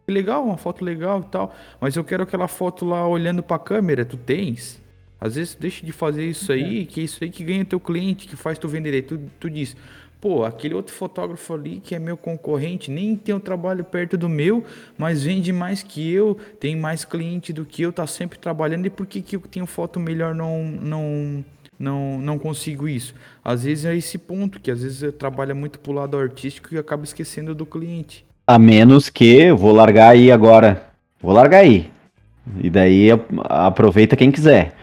que legal, uma foto legal e tal. Mas eu quero aquela foto lá olhando pra câmera, tu tens? Às vezes tu deixa de fazer isso aí, que é isso aí que ganha teu cliente, que faz tu vender. Tu, tu diz, pô, aquele outro fotógrafo ali que é meu concorrente, nem tem um trabalho perto do meu, mas vende mais que eu, tem mais cliente do que eu, tá sempre trabalhando, e por que, que eu tenho foto melhor não, não, não, não consigo isso? Às vezes é esse ponto, que às vezes eu trabalho muito pro lado artístico e acaba esquecendo do cliente. A menos que eu vou largar aí agora. Vou largar aí. E daí aproveita quem quiser.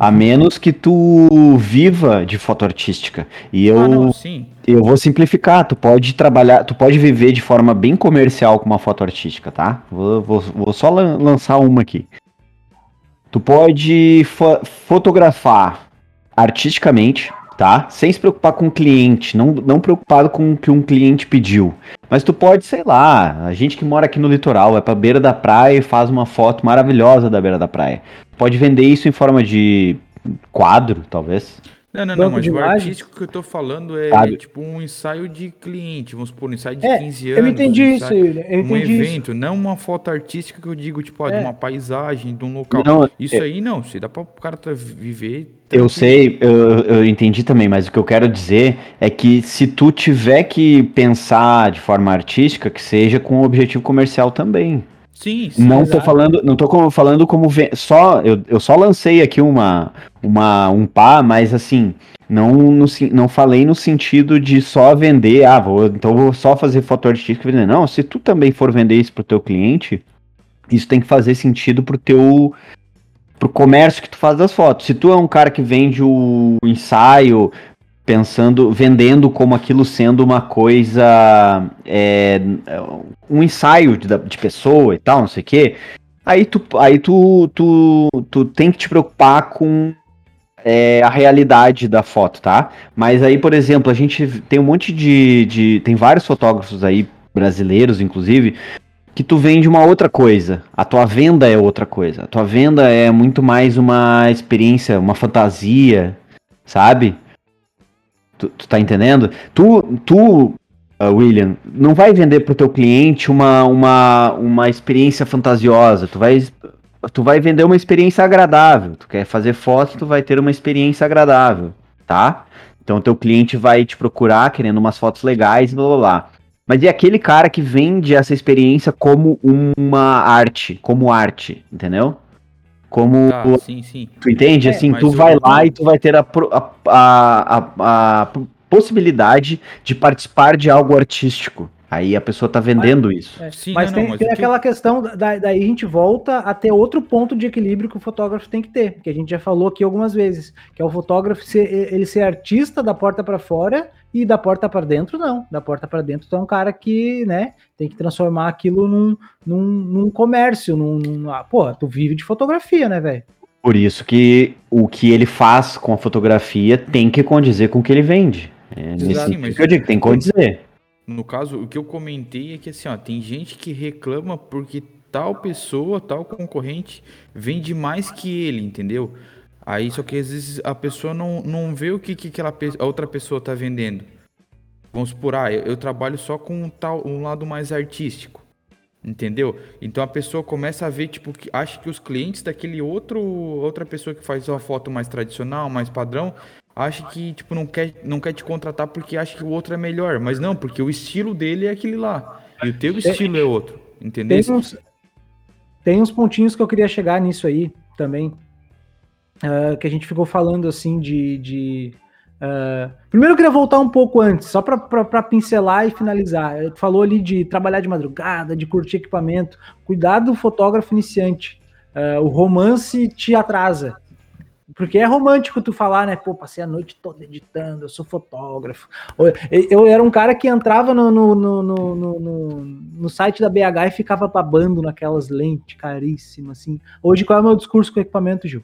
A menos que tu viva de foto artística. E eu, Ah, não, sim. eu vou simplificar. Tu pode trabalhar, tu pode viver de forma bem comercial com uma foto artística, tá? Vou, vou, vou só lan- lançar uma aqui. Tu pode fo- fotografar artisticamente, tá? Sem se preocupar com o cliente, não, não preocupado com o que um cliente pediu. Mas tu pode, sei lá, a gente que mora aqui no litoral, vai pra beira da praia e faz uma foto maravilhosa da beira da praia. Pode vender isso em forma de quadro, talvez. Não, não, não, mas de o artístico que eu tô falando é Sabe? tipo um ensaio de cliente, vamos supor, um ensaio de É, 15 anos. eu entendi um isso, ensaio- William, eu um entendi isso. evento, não uma foto artística que eu digo, tipo, ó, de É. uma paisagem, de um local. Não, Isso é- aí não, se dá pra o cara tá viver. Eu sei, eu, eu entendi também, mas o que eu quero dizer é que se tu tiver que pensar de forma artística, que seja com objetivo comercial também. Sim, sim. não tô falando, não tô como- falando como só, eu, eu só lancei aqui uma, uma um pá, mas assim, não no, não falei no sentido de só vender, ah, vou, então vou só fazer foto artística e vender. Não, se tu também for vender isso pro teu cliente, isso tem que fazer sentido pro teu pro comércio que tu faz das fotos. Se tu é um cara que vende o ensaio pensando, vendendo como aquilo sendo uma coisa, é, um ensaio de, de pessoa e tal, não sei o quê, aí tu, aí tu, tu, tu tem que te preocupar com é, a realidade da foto, tá? Mas aí, por exemplo, a gente tem um monte de, de tem vários fotógrafos aí brasileiros, inclusive, que tu vende uma outra coisa. A tua venda é outra coisa. A tua venda é muito mais uma experiência, uma fantasia, sabe? Tu, tu tá entendendo? Tu, tu uh, William, não vai vender pro teu cliente uma, uma, uma experiência fantasiosa. Tu vai, tu vai vender uma experiência agradável. Tu quer fazer foto, tu vai ter uma experiência agradável, tá? Então teu cliente vai te procurar querendo umas fotos legais, blá blá blá. Mas e aquele cara que vende essa experiência como uma arte, como arte, entendeu? Como Tá, sim, sim. Tu entende? É, assim, mas tu vai lá e tu vai ter a, a, a, a- possibilidade de participar de algo artístico. Aí a pessoa tá vendendo isso. É, Sim, mas não, tem, não, mas tem aquela questão, da, daí a gente volta a ter outro ponto de equilíbrio que o fotógrafo tem que ter, que a gente já falou aqui algumas vezes, que é o fotógrafo ser, ele ser artista da porta para fora e da porta para dentro não. Da porta para dentro tu é um cara que, né, tem que transformar aquilo num, num, num comércio, num, num ah, pô, tu vive de fotografia, né, velho? Por isso que o que ele faz com a fotografia tem que condizer com o que ele vende. É nesse Sim, mas- que eu digo, tem que condizer. No caso, o que eu comentei é que assim, ó, tem gente que reclama porque tal pessoa, tal concorrente vende mais que ele, entendeu? Aí só que às vezes a pessoa não, não vê o que, que aquela a outra pessoa tá vendendo. Vamos supor, ah, eu, eu trabalho só com um tal um lado mais artístico. Entendeu? Então a pessoa começa a ver, tipo, que acha que os clientes daquele outro outra pessoa que faz uma foto mais tradicional, mais padrão, acha que, tipo, não quer, não quer te contratar porque acha que o outro é melhor. Mas não, porque o estilo dele é aquele lá. E o teu estilo é outro. Entendeu? Tem uns, tem uns pontinhos que eu queria chegar nisso aí também. Uh, que a gente ficou falando assim de. de uh, primeiro eu queria voltar um pouco antes, só para pincelar e finalizar. Tu falou ali de trabalhar de madrugada, de curtir equipamento. Cuidado do fotógrafo iniciante. Uh, o romance te atrasa. Porque é romântico tu falar, né? Pô, passei a noite toda editando, eu sou fotógrafo. Eu, era um cara que entrava no, no, no, no, no site da BH e ficava babando naquelas lentes caríssimas, assim. Hoje, qual é o meu discurso com equipamento, Gil?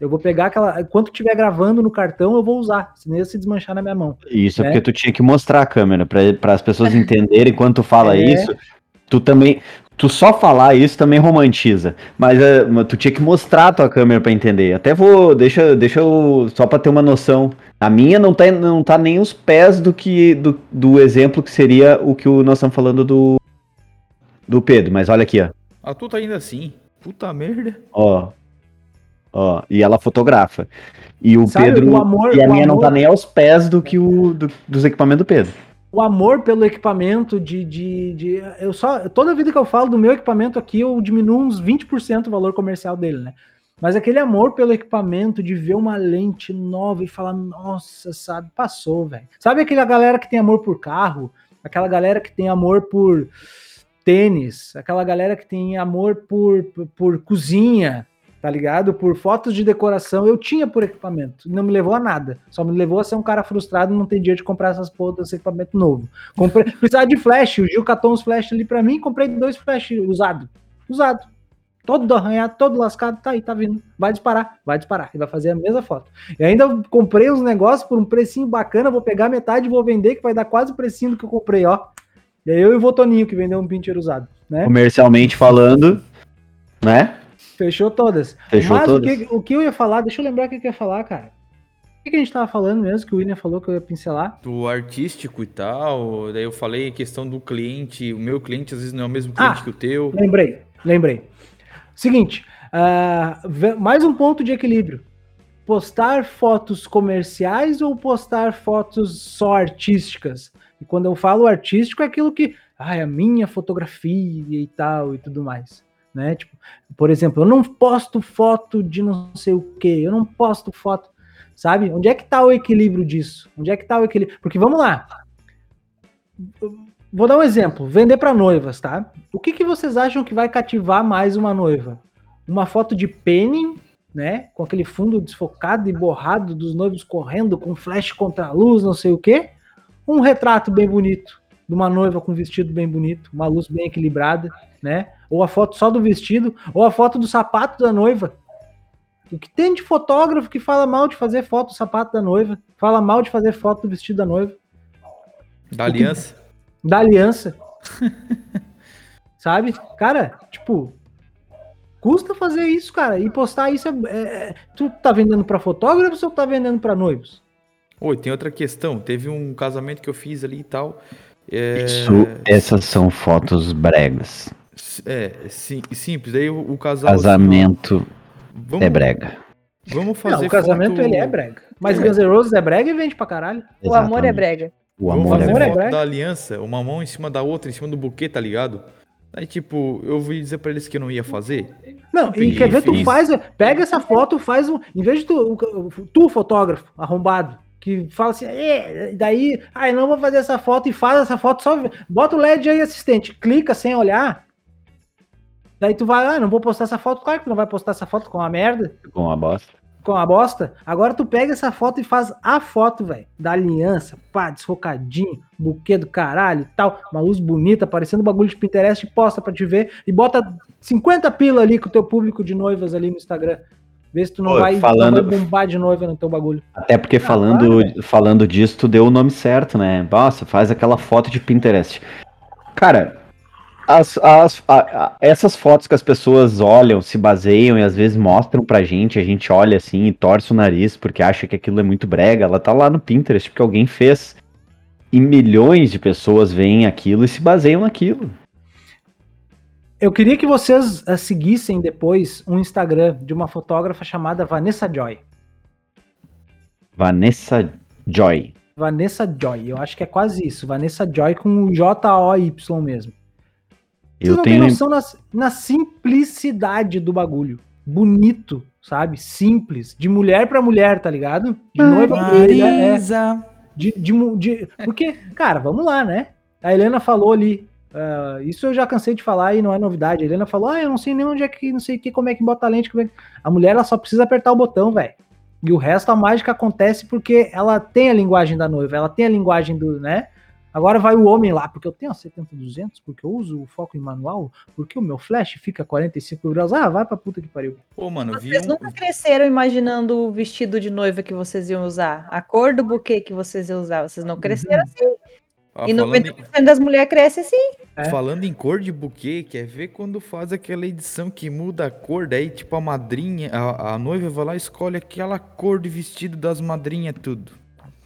Eu vou pegar aquela. Quanto tiver gravando no cartão, eu vou usar, senão ia se desmanchar na minha mão. Isso, né? é porque tu tinha que mostrar a câmera, para as pessoas entenderem quando tu fala é... isso. Tu também tu só falar isso também romantiza. Mas uh, tu tinha que mostrar a tua câmera para entender. Até vou, deixa, deixa eu, só para ter uma noção. A minha não tá, não tá nem os pés do que do, do exemplo que seria o que o, nós estamos falando do do Pedro, mas olha aqui, ó. A tua tá ainda assim. Puta merda. Ó. Ó, e ela fotografa. E o Sabe, Pedro o amor, e a minha amor... não tá nem aos pés do que o do, dos equipamentos do Pedro o amor pelo equipamento de, de, de, eu só toda vida que eu falo do meu equipamento aqui eu diminuo uns 20% o valor comercial dele, né? Mas aquele amor pelo equipamento de ver uma lente nova e falar, nossa, sabe, passou, velho. Sabe aquela galera que tem amor por carro, aquela galera que tem amor por tênis, aquela galera que tem amor por, por, por cozinha, tá ligado? Por fotos de decoração, eu tinha por equipamento. Não me levou a nada. Só me levou a ser um cara frustrado não ter dinheiro de comprar essas porras equipamento novo. Comprei, precisava de flash, o Gil catou uns flash ali para mim, comprei dois flash usado. Usado. Todo arranhado, todo lascado, tá aí, tá vindo. Vai disparar, vai disparar. E vai fazer a mesma foto. E ainda comprei uns negócios por um precinho bacana, vou pegar metade e vou vender, que vai dar quase o precinho do que eu comprei, ó. E aí eu e o Votoninho, que vendeu um pincher usado. Né? Comercialmente falando, né? Fechou todas. Fechou Mas todas. O, que, o que eu ia falar, deixa eu lembrar o que eu ia falar, cara. O que, que a gente tava falando mesmo, que o William falou que eu ia pincelar? Do artístico e tal, daí eu falei questão do cliente, o meu cliente às vezes não é o mesmo cliente ah, que o teu. Lembrei, lembrei. Seguinte, uh, mais um ponto de equilíbrio. Postar fotos comerciais ou postar fotos só artísticas? E quando eu falo artístico, é aquilo que, ah, é a minha fotografia e tal e tudo mais né? Tipo, por exemplo, eu não posto foto de não sei o que, eu não posto foto, sabe? Onde é que tá o equilíbrio disso? Onde é que tá o equilíbrio? Porque vamos lá. Vou dar um exemplo, vender para noivas, tá? O que, que vocês acham que vai cativar mais uma noiva? Uma foto de penning, né? Com aquele fundo desfocado e borrado dos noivos correndo com flash contra a luz, não sei o quê? Um retrato bem bonito de uma noiva com vestido bem bonito, uma luz bem equilibrada, né? Ou a foto só do vestido, ou a foto do sapato da noiva. O que tem de fotógrafo que fala mal de fazer foto do sapato da noiva, fala mal de fazer foto do vestido da noiva. Da aliança. Da aliança. Sabe? Cara, tipo, custa fazer isso, cara. E postar isso é, é, é tu tá vendendo para fotógrafos ou tá vendendo para noivos? Oi, tem outra questão. Teve um casamento que eu fiz ali e tal. É... Isso, essas são fotos bregas. É, sim, simples. Daí o, o casal. Casamento assim, é brega. Vamos fazer. Não, o casamento foto... ele é brega. Mas é. Guns N' Roses é brega e vende pra caralho. Exatamente. O amor é brega. O amor, é, brega. é da aliança, uma mão em cima da outra, em cima do buquê, tá ligado? Aí, tipo, eu vou dizer pra eles que eu não ia fazer. Não, e quer ver, tu faz, pega essa foto, faz um. Em vez de tu, tu fotógrafo, arrombado, que fala assim, daí, ai, não vou fazer essa foto e faz essa foto, só bota o LED aí, assistente, clica sem olhar, Daí tu vai, ah, não vou postar essa foto. Claro que tu não vai postar essa foto com uma merda. Com a bosta. Com a bosta. Agora tu pega essa foto e faz a foto, velho. Da aliança, pá, desfocadinho, buquê do caralho e tal. Uma luz bonita, parecendo um bagulho de Pinterest, posta pra te ver. E bota 50 pila ali com o teu público de noivas ali no Instagram. Vê se tu não, vai, falando... não vai bombar de noiva no teu bagulho. Até porque falando, falando disso, tu deu o nome certo, né? Nossa, faz aquela foto de Pinterest. Cara, as, as, a, a, essas fotos que as pessoas olham, se baseiam e às vezes mostram pra gente, a gente olha assim e torce o nariz porque acha que aquilo é muito brega, ela tá lá no Pinterest porque alguém fez. E milhões de pessoas veem aquilo e se baseiam naquilo. Eu queria que vocês uh, seguissem depois um Instagram de uma fotógrafa chamada Vanessa Joy. Vanessa Joy. Vanessa Joy, eu acho que é quase isso. Vanessa Joy com o J-O-Y mesmo. Vocês Eu não tenho. noção na, na simplicidade do bagulho. Bonito, sabe? Simples. De mulher pra mulher, tá ligado? De noiva pra mulher. É, de, de, de- porque, cara, vamos lá, né? A Helena falou ali. ah, isso eu já cansei de falar e não é novidade. A Helena falou: Ah, eu não sei nem onde é que, não sei o que, como é que bota a lente. como é que-" A mulher ela só precisa apertar o botão, velho. E o resto a mágica acontece porque ela tem a linguagem da noiva, ela tem a linguagem do, né? Agora vai o homem lá, porque eu tenho a 70-200, porque eu uso o foco em manual, porque o meu flash fica 45 graus. Ah, vai pra puta que pariu. Pô, mano, vi Vocês um... nunca cresceram imaginando o vestido de noiva que vocês iam usar, a cor do buquê que vocês iam usar. Vocês não cresceram assim. Ah, e falando, 90% das mulheres crescem assim. É. falando em cor de buquê, quer ver quando faz aquela edição que muda a cor, daí tipo a madrinha, a, a noiva vai lá e escolhe aquela cor de vestido das madrinhas, tudo.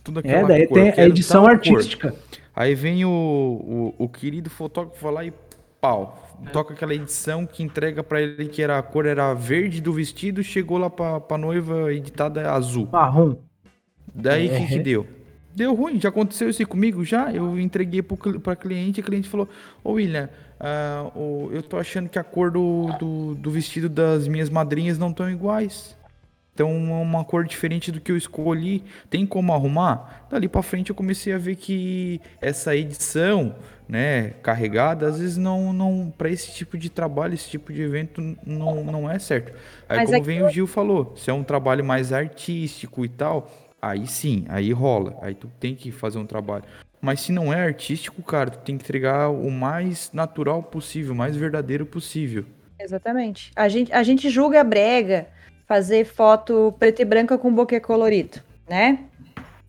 Tudo aquela É, daí cor. tem a edição tal cor. Aí vem o, o, o querido fotógrafo lá e pau. Toca aquela edição que entrega pra ele que era a cor era verde do vestido, chegou lá pra, pra noiva editada azul. Marrom. Daí o É. que, que deu? Deu ruim, já aconteceu isso comigo já. Eu entreguei pra cliente, a cliente falou: Ô William, o- eu tô achando que a cor do, do, do vestido das minhas madrinhas não estão iguais. Então é uma cor diferente do que eu escolhi. Tem como arrumar? Dali pra frente eu comecei a ver que essa edição, né, carregada, às vezes não, não para esse tipo de trabalho, esse tipo de evento não, não é certo. Aí Mas como aqui vem o Gil falou, se é um trabalho mais artístico e tal, aí sim, aí rola. Aí tu tem que fazer um trabalho. Mas se não é artístico, cara, tu tem que entregar o mais natural possível, o mais verdadeiro possível. Exatamente. A gente, a gente julga brega fazer foto preto e branca com buquê colorido, né?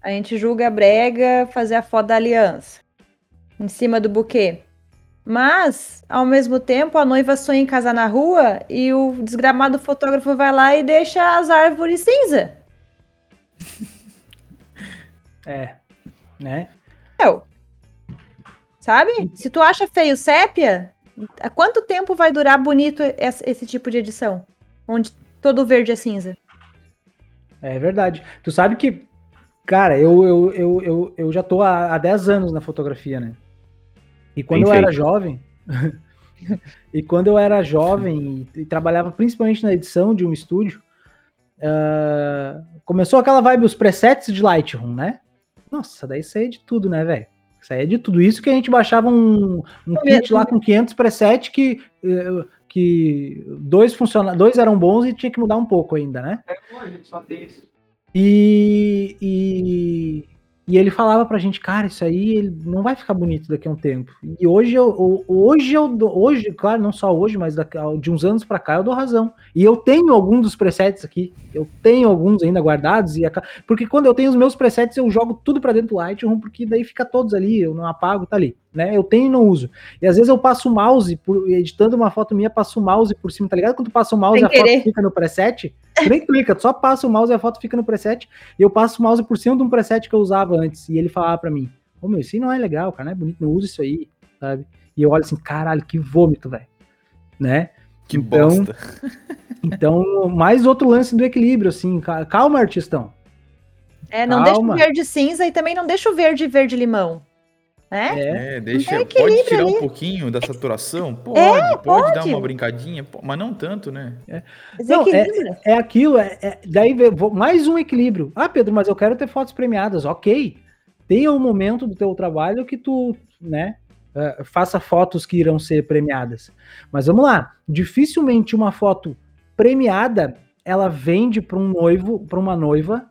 A gente julga brega fazer a foto da aliança em cima do buquê. Mas, ao mesmo tempo, a noiva sonha em casar na rua e o desgramado fotógrafo vai lá e deixa as árvores cinza. É. Né? Meu, sabe? Se tu acha feio sépia, há quanto tempo vai durar bonito esse, esse tipo de edição? Onde todo verde é cinza. É verdade. Tu sabe que, cara, eu, eu, eu, eu, eu já tô há, há 10 anos na fotografia, né? E quando Bem eu era feito. jovem. e quando eu era jovem e, e trabalhava principalmente na edição de um estúdio, ah, começou aquela vibe, os presets de Lightroom, né? Nossa, daí saía de tudo, né, velho? Saía de tudo isso que a gente baixava um, um kit lá com 500 presets que, eh, que dois, funciona, dois eram bons e tinha que mudar um pouco ainda, né? E, e, e ele falava pra gente, cara, isso aí não vai ficar bonito daqui a um tempo. E hoje eu, hoje eu hoje, claro, não só hoje, mas daqui a- de uns anos pra cá eu dou razão. E eu tenho algum dos presets aqui, eu tenho alguns ainda guardados e porque quando eu tenho os meus presets eu jogo tudo pra dentro do Lightroom, porque daí fica todos ali, eu não apago, tá ali, né? Eu tenho e não uso. E às vezes eu passo o mouse por editando uma foto minha, passo o mouse por cima, tá ligado? Quando tu passa o mouse Sem a foto fica no preset, tu nem clica, tu só passa o mouse e a foto fica no preset. E eu passo o mouse por cima de um preset que eu usava antes. E ele falava pra mim: Ô meu, isso aí não é legal, cara, não é bonito, não usa isso aí, sabe? E eu olho assim: caralho, que vômito, velho. Né? Que Então- bosta. Então, mais outro lance do equilíbrio, assim. ca- Calma, artistão. É, não Calma. deixa o verde cinza e também não deixa o verde verde limão. Né? É, É, deixa. tem Pode tirar ali. um pouquinho da saturação? Pode, pode, dar pode. uma brincadinha, mas não tanto, né? Não, Desequilíbrio. é aquilo, é, é- daí mais um equilíbrio. Ah, Pedro, mas eu quero ter fotos premiadas. Ok. Tenha um momento do teu trabalho que tu, né, faça fotos que irão ser premiadas. Mas vamos lá. Dificilmente uma foto premiada ela vende para um noivo, para uma noiva,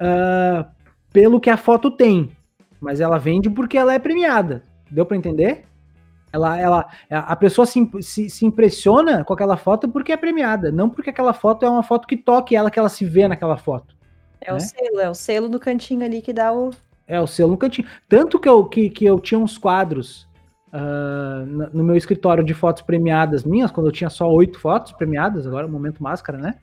ah, pelo que a foto tem. Mas ela vende porque ela é premiada. Deu para entender? Ela, ela, a pessoa se, se, se impressiona com aquela foto porque é premiada, não porque aquela foto é uma foto que toque ela, que ela se vê naquela foto. É o né? selo, é o selo do cantinho ali que dá o. É o selo no cantinho. Tanto que eu, que, que eu tinha uns quadros na- no meu escritório de fotos premiadas minhas, quando eu tinha só oito fotos premiadas, agora é o momento máscara, né?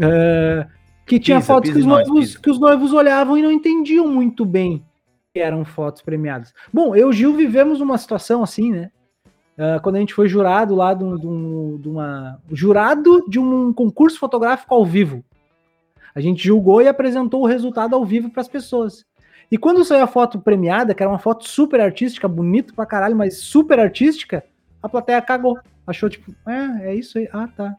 Ah, que tinha Pisa, fotos que pisa os, em nós, noivos, pisa. que os noivos olhavam e não entendiam muito bem que eram fotos premiadas. Bom, eu e o Gil vivemos uma situação assim, né? Ah, quando a gente foi jurado lá de, um- de um- uma. Jurado de um concurso fotográfico ao vivo. A gente julgou e apresentou o resultado ao vivo para as pessoas. E quando saiu a foto premiada, que era uma foto super artística, bonita pra caralho, mas super artística, a plateia cagou. Achou tipo, é, é isso aí. Ah, tá.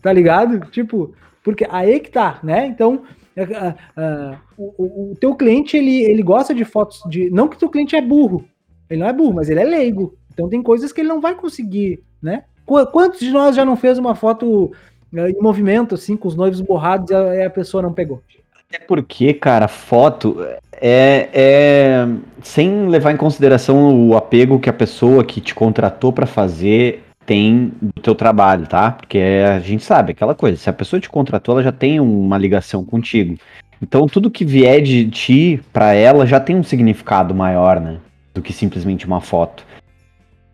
Tá ligado? Tipo, porque aí que tá, né? Então, uh, uh, o, o, teu cliente, ele, ele gosta de fotos de. Não que teu cliente é burro. Ele não é burro, mas ele é leigo. Então tem coisas que ele não vai conseguir, né? Quantos de nós já não fez uma foto em movimento, assim, com os noivos borrados e e a pessoa não pegou? Até porque, cara, foto é, é sem levar em consideração o apego que a pessoa que te contratou para fazer tem do teu trabalho, tá? Porque a gente sabe aquela coisa, se a pessoa te contratou, ela já tem uma ligação contigo. Então tudo que vier de ti para ela já tem um significado maior, né? Do que simplesmente uma foto.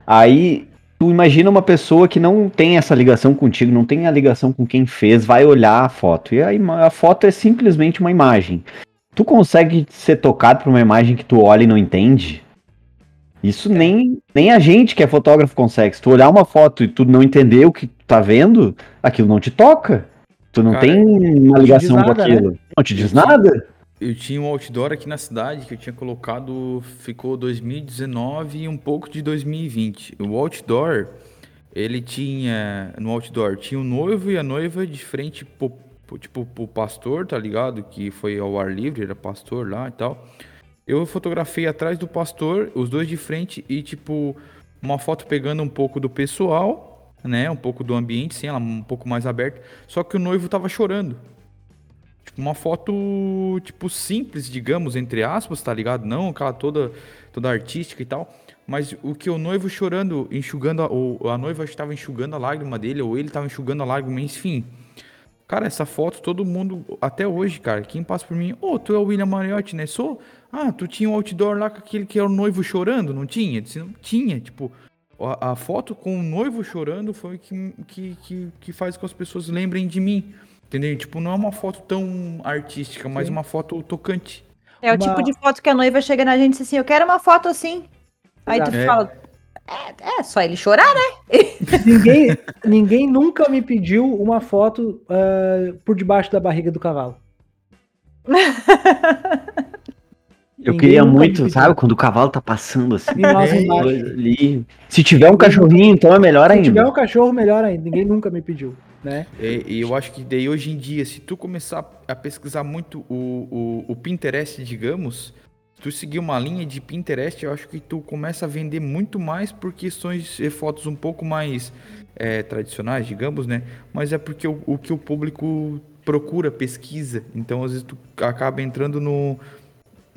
Aí tu imagina uma pessoa que não tem essa ligação contigo, não tem a ligação com quem fez, vai olhar a foto. E a, a foto é simplesmente uma imagem. Tu consegue ser tocado por uma imagem que tu olha e não entende? Isso é. nem, nem a gente que é fotógrafo consegue. Se tu olhar uma foto e tu não entender o que tu tá vendo, aquilo não te toca. Tu não Cara, tem uma ligação nada, com aquilo. Né? Não te diz nada. Eu tinha um outdoor aqui na cidade que eu tinha colocado, ficou 2019 e um pouco de 2020. O outdoor, ele tinha, no outdoor, tinha o noivo e a noiva de frente pro, pro, tipo, pro pastor, tá ligado? Que foi ao ar livre, era pastor lá e tal. Eu fotografei atrás do pastor, os dois de frente e, tipo, uma foto pegando um pouco do pessoal, né? Um pouco do ambiente, sim, ela um pouco mais aberta. Só que o noivo tava chorando. Tipo, uma foto, tipo, simples, digamos, entre aspas, tá ligado? Não aquela toda, toda artística e tal. Mas o que o noivo chorando, enxugando, a, ou a noiva estava enxugando a lágrima dele, ou ele estava enxugando a lágrima, enfim. Cara, essa foto, todo mundo, até hoje, cara, quem passa por mim, ô, oh, tu é o William Mariotti, né? Sou. Ah, tu tinha um outdoor lá com aquele que era o noivo chorando, não tinha? disse, não tinha, tipo, a, a, foto com o noivo chorando foi que, que, que, que faz com que as pessoas lembrem de mim. Entendeu? Tipo, não é uma foto tão artística, mas Sim. uma foto tocante. É o uma... tipo de foto que a noiva chega na gente e diz assim, eu quero uma foto assim. Aí tu é. fala, é, é, só ele chorar, né? ninguém, ninguém nunca me pediu uma foto uh, por debaixo da barriga do cavalo. Eu queria muito, sabe, quando o cavalo tá passando assim, é, ali. Se tiver um cachorrinho, então é melhor Se ainda. Se tiver um cachorro, melhor ainda. Ninguém nunca me pediu, né? E, e, eu acho que daí hoje em dia, se tu começar a pesquisar muito o, o, o Pinterest, digamos, tu seguir uma linha de Pinterest, eu acho que tu começa a vender muito mais por questões de fotos um pouco mais é, tradicionais, digamos, né? Mas é porque o, o que o público procura, pesquisa. Então, às vezes, tu acaba entrando no,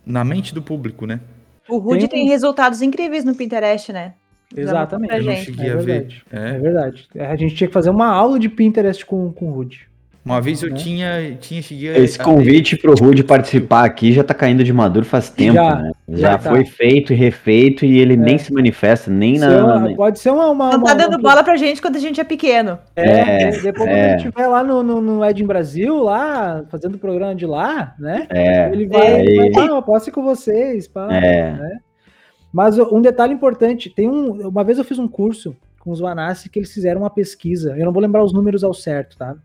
na mente do público, né? O Rude tem, tem resultados incríveis no Pinterest, né? Exatamente. Eu não cheguei é a ver. É. é. verdade. A gente tinha que fazer uma aula de Pinterest com, com o Rude. Uma vez eu né? tinha, tinha cheguei Esse convite pro Rude participar aqui já tá caindo de maduro faz tempo, já, né? Já, já tá. foi feito e refeito e ele é. nem se manifesta, nem na. Uma, pode ser uma. uma Não tá dando uma... bola pra gente quando a gente é pequeno. É, é depois é. quando ele estiver lá no, no, no Ed Brasil, lá, fazendo o programa de lá, né? É. Ele vai, ele vai ah, posso ir com vocês, pá, é. né? Mas um detalhe importante, tem um. Uma vez eu fiz um curso com os Vanassi que eles fizeram uma pesquisa. Eu não vou lembrar os números ao certo, tá?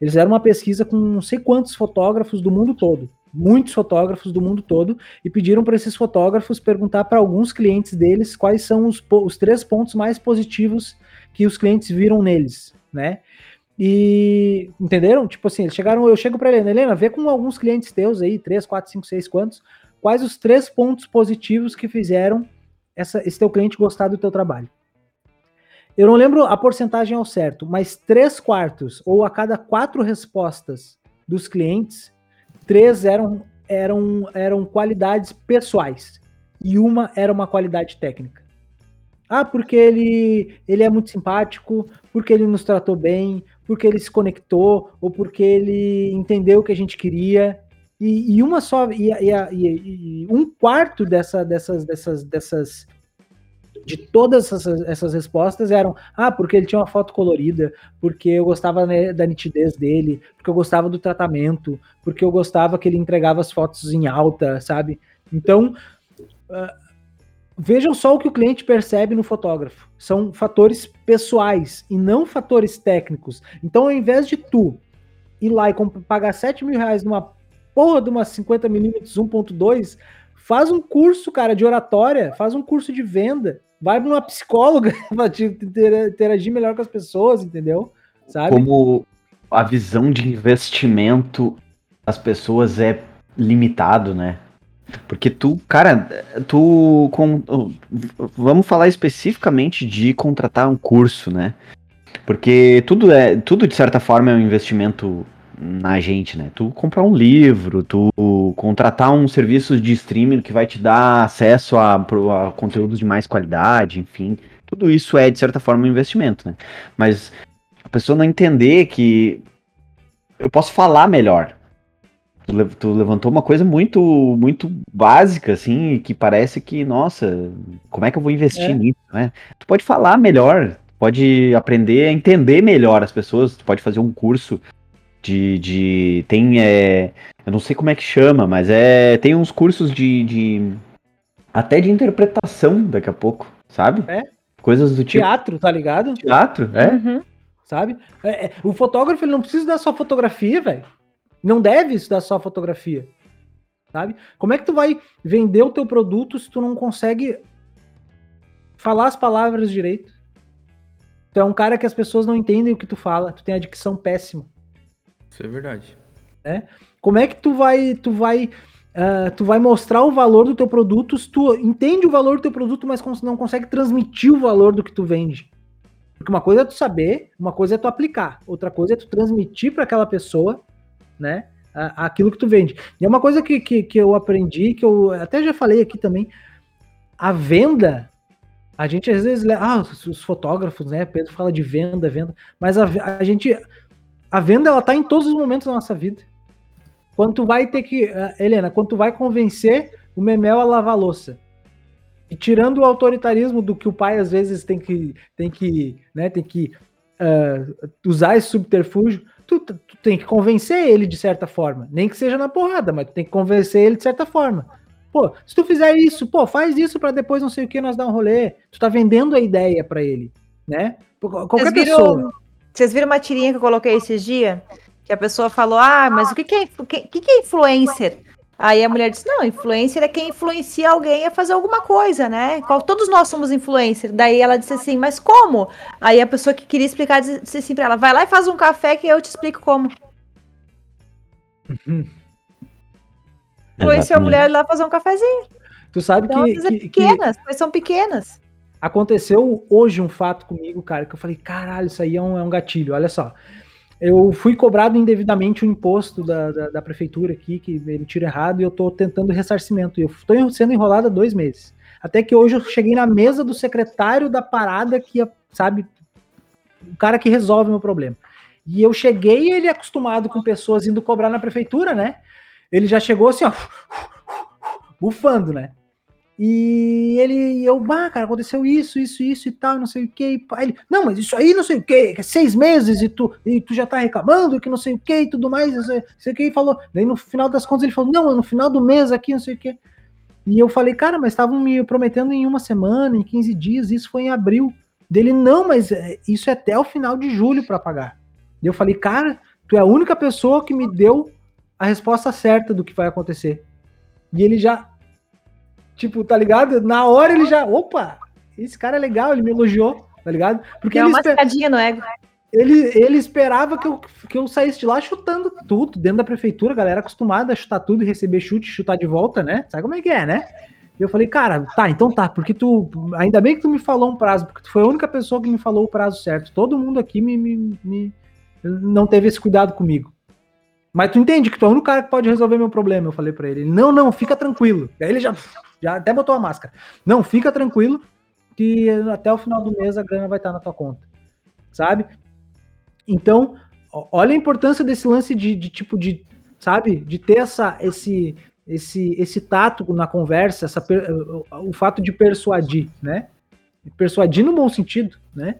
Eles fizeram uma pesquisa com não sei quantos fotógrafos do mundo todo, muitos fotógrafos do mundo todo, e pediram para esses fotógrafos perguntar para alguns clientes deles quais são os, os três pontos mais positivos que os clientes viram neles, né? E entenderam? Tipo assim, eles chegaram, eu chego para Helena, Helena, vê com alguns clientes teus aí, três, quatro, cinco, seis, quantos, quais os três pontos positivos que fizeram essa, esse teu cliente gostar do teu trabalho. Eu não lembro a porcentagem ao certo, mas três quartos, ou a cada quatro respostas dos clientes, três eram, eram, eram qualidades pessoais e uma era uma qualidade técnica. Ah, porque ele, ele é muito simpático, porque ele nos tratou bem, porque ele se conectou, ou porque ele entendeu o que a gente queria. E, e uma só, e, e, e, um quarto dessa, dessas, dessas, dessas de todas essas, essas, respostas eram: ah, porque ele tinha uma foto colorida, porque eu gostava né, da nitidez dele, porque eu gostava do tratamento, porque eu gostava que ele entregava as fotos em alta, sabe? Então, uh, vejam só o que o cliente percebe no fotógrafo. São fatores pessoais e não fatores técnicos. Então, ao invés de tu ir lá e pagar 7 mil reais numa porra de uma 50mm 1.2, faz um curso, cara, de oratória, faz um curso de venda, vai para uma psicóloga para interagir melhor com as pessoas, entendeu? Sabe? Como a visão de investimento das pessoas é limitado, né? Porque tu, cara, tu com, vamos falar especificamente de contratar um curso, né? Porque tudo é, tudo de certa forma é um investimento na gente, né? Tu comprar um livro, tu contratar um serviço de streaming que vai te dar acesso a, a conteúdos de mais qualidade, enfim, tudo isso é de certa forma um investimento, né? Mas a pessoa não entender que eu posso falar melhor, tu, levantou uma coisa muito muito básica, assim, que parece que, nossa, como é que eu vou investir é. nisso, né? Tu pode falar melhor, pode aprender a entender melhor as pessoas, tu pode fazer um curso de. de tem. É, eu não sei como é que chama, mas é. Tem uns cursos de. de até de interpretação daqui a pouco, sabe? É. Coisas do tipo. Teatro, tá ligado? Teatro, é. Uhum. Sabe? É, é, o fotógrafo ele não precisa dar só fotografia, velho. Não deve estudar só fotografia. Sabe? Como é que tu vai vender o teu produto se tu não consegue falar as palavras direito? Tu é um cara que as pessoas não entendem o que tu fala, tu tem a dicção péssima. Isso é verdade. É? Como é que tu vai, tu vai, uh, tu vai mostrar o valor do teu produto se tu entende o valor do teu produto, mas não consegue transmitir o valor do que tu vende? Porque uma coisa é tu saber, uma coisa é tu aplicar, outra coisa é tu transmitir para aquela pessoa né? Aquilo que tu vende. E é uma coisa que, que, que eu aprendi, que eu até já falei aqui também. A venda, a gente às vezes. Ah, os fotógrafos, né? Pedro fala de venda, venda. Mas a, a gente. A venda, ela tá em todos os momentos da nossa vida. Quando tu vai ter que. Helena, quando tu vai convencer o Memel a lavar a louça. E tirando o autoritarismo do que o pai às vezes tem que, tem que, né, tem que uh, usar esse subterfúgio, tu, tu, tem que convencer ele de certa forma. Nem que seja na porrada, mas tu tem que convencer ele de certa forma. Pô, se tu fizer isso, pô, faz isso para depois não sei o que nós dar um rolê. Tu tá vendendo a ideia para ele, né? Qualquer pessoa. Vocês viram uma tirinha que eu coloquei esses dias? Que a pessoa falou: Ah, mas o que, que, é, o que, que é influencer? Aí a mulher disse: Não, influencer é quem influencia alguém a fazer alguma coisa, né? Todos nós somos influencer. Daí ela disse assim: Mas como? Aí a pessoa que queria explicar disse assim pra ela: Vai lá e faz um café que eu te explico como. Uhum. Influenciou a mulher lá fazer um cafezinho. Tu sabe então, que, que, pequenas, que... são pequenas. Aconteceu hoje um fato comigo, cara, que eu falei: Caralho, isso aí é um, é um gatilho. Olha só eu fui cobrado indevidamente o imposto da, da, da, prefeitura aqui, que ele tira errado, e eu estou tentando ressarcimento. E eu estou sendo enrolado há dois meses. Até que hoje eu cheguei na mesa do secretário da parada, que, sabe, o cara que resolve o meu problema. E eu cheguei, ele é acostumado com pessoas indo cobrar na prefeitura, né? Ele já chegou assim, ó, bufando, né? E ele, eu, bah, cara, aconteceu isso, isso, isso e tal, não sei o que. Ele, não, mas isso aí não sei o que, é seis meses e tu, e tu já tá reclamando que não sei o que e tudo mais, não sei, o que. E falou, daí no final das contas ele falou, não, no final do mês aqui, não sei o que. E eu falei, cara, mas estavam me prometendo em uma semana, em 15 dias, isso foi em abril. Dele, não, mas é, isso é até o final de julho para pagar. E eu falei, cara, tu é a única pessoa que me deu a resposta certa do que vai acontecer. E ele já Tipo, tá ligado? Na hora ele já. Opa! Esse cara é legal, ele me elogiou, tá ligado? Porque é uma esper... no ego. Ele, ele esperava que eu, que eu saísse de lá chutando tudo dentro da prefeitura, galera acostumada a chutar tudo e receber chute, chutar de volta, né? Sabe como é que é, né? E eu falei, cara, tá, então tá, porque tu. Ainda bem que tu me falou um prazo, porque tu foi a única pessoa que me falou o prazo certo. Todo mundo aqui me, me, me não teve esse cuidado comigo. Mas tu entende que tu é o único cara que pode resolver meu problema, eu falei para ele. Não, não, fica tranquilo. Aí ele já já até botou a máscara. Não, fica tranquilo que até o final do mês a grana vai estar na tua conta. Sabe? Então, olha a importância desse lance de, de tipo de, sabe, de ter essa esse esse esse tato na conversa, essa o fato de persuadir, né? Persuadir no bom sentido, né?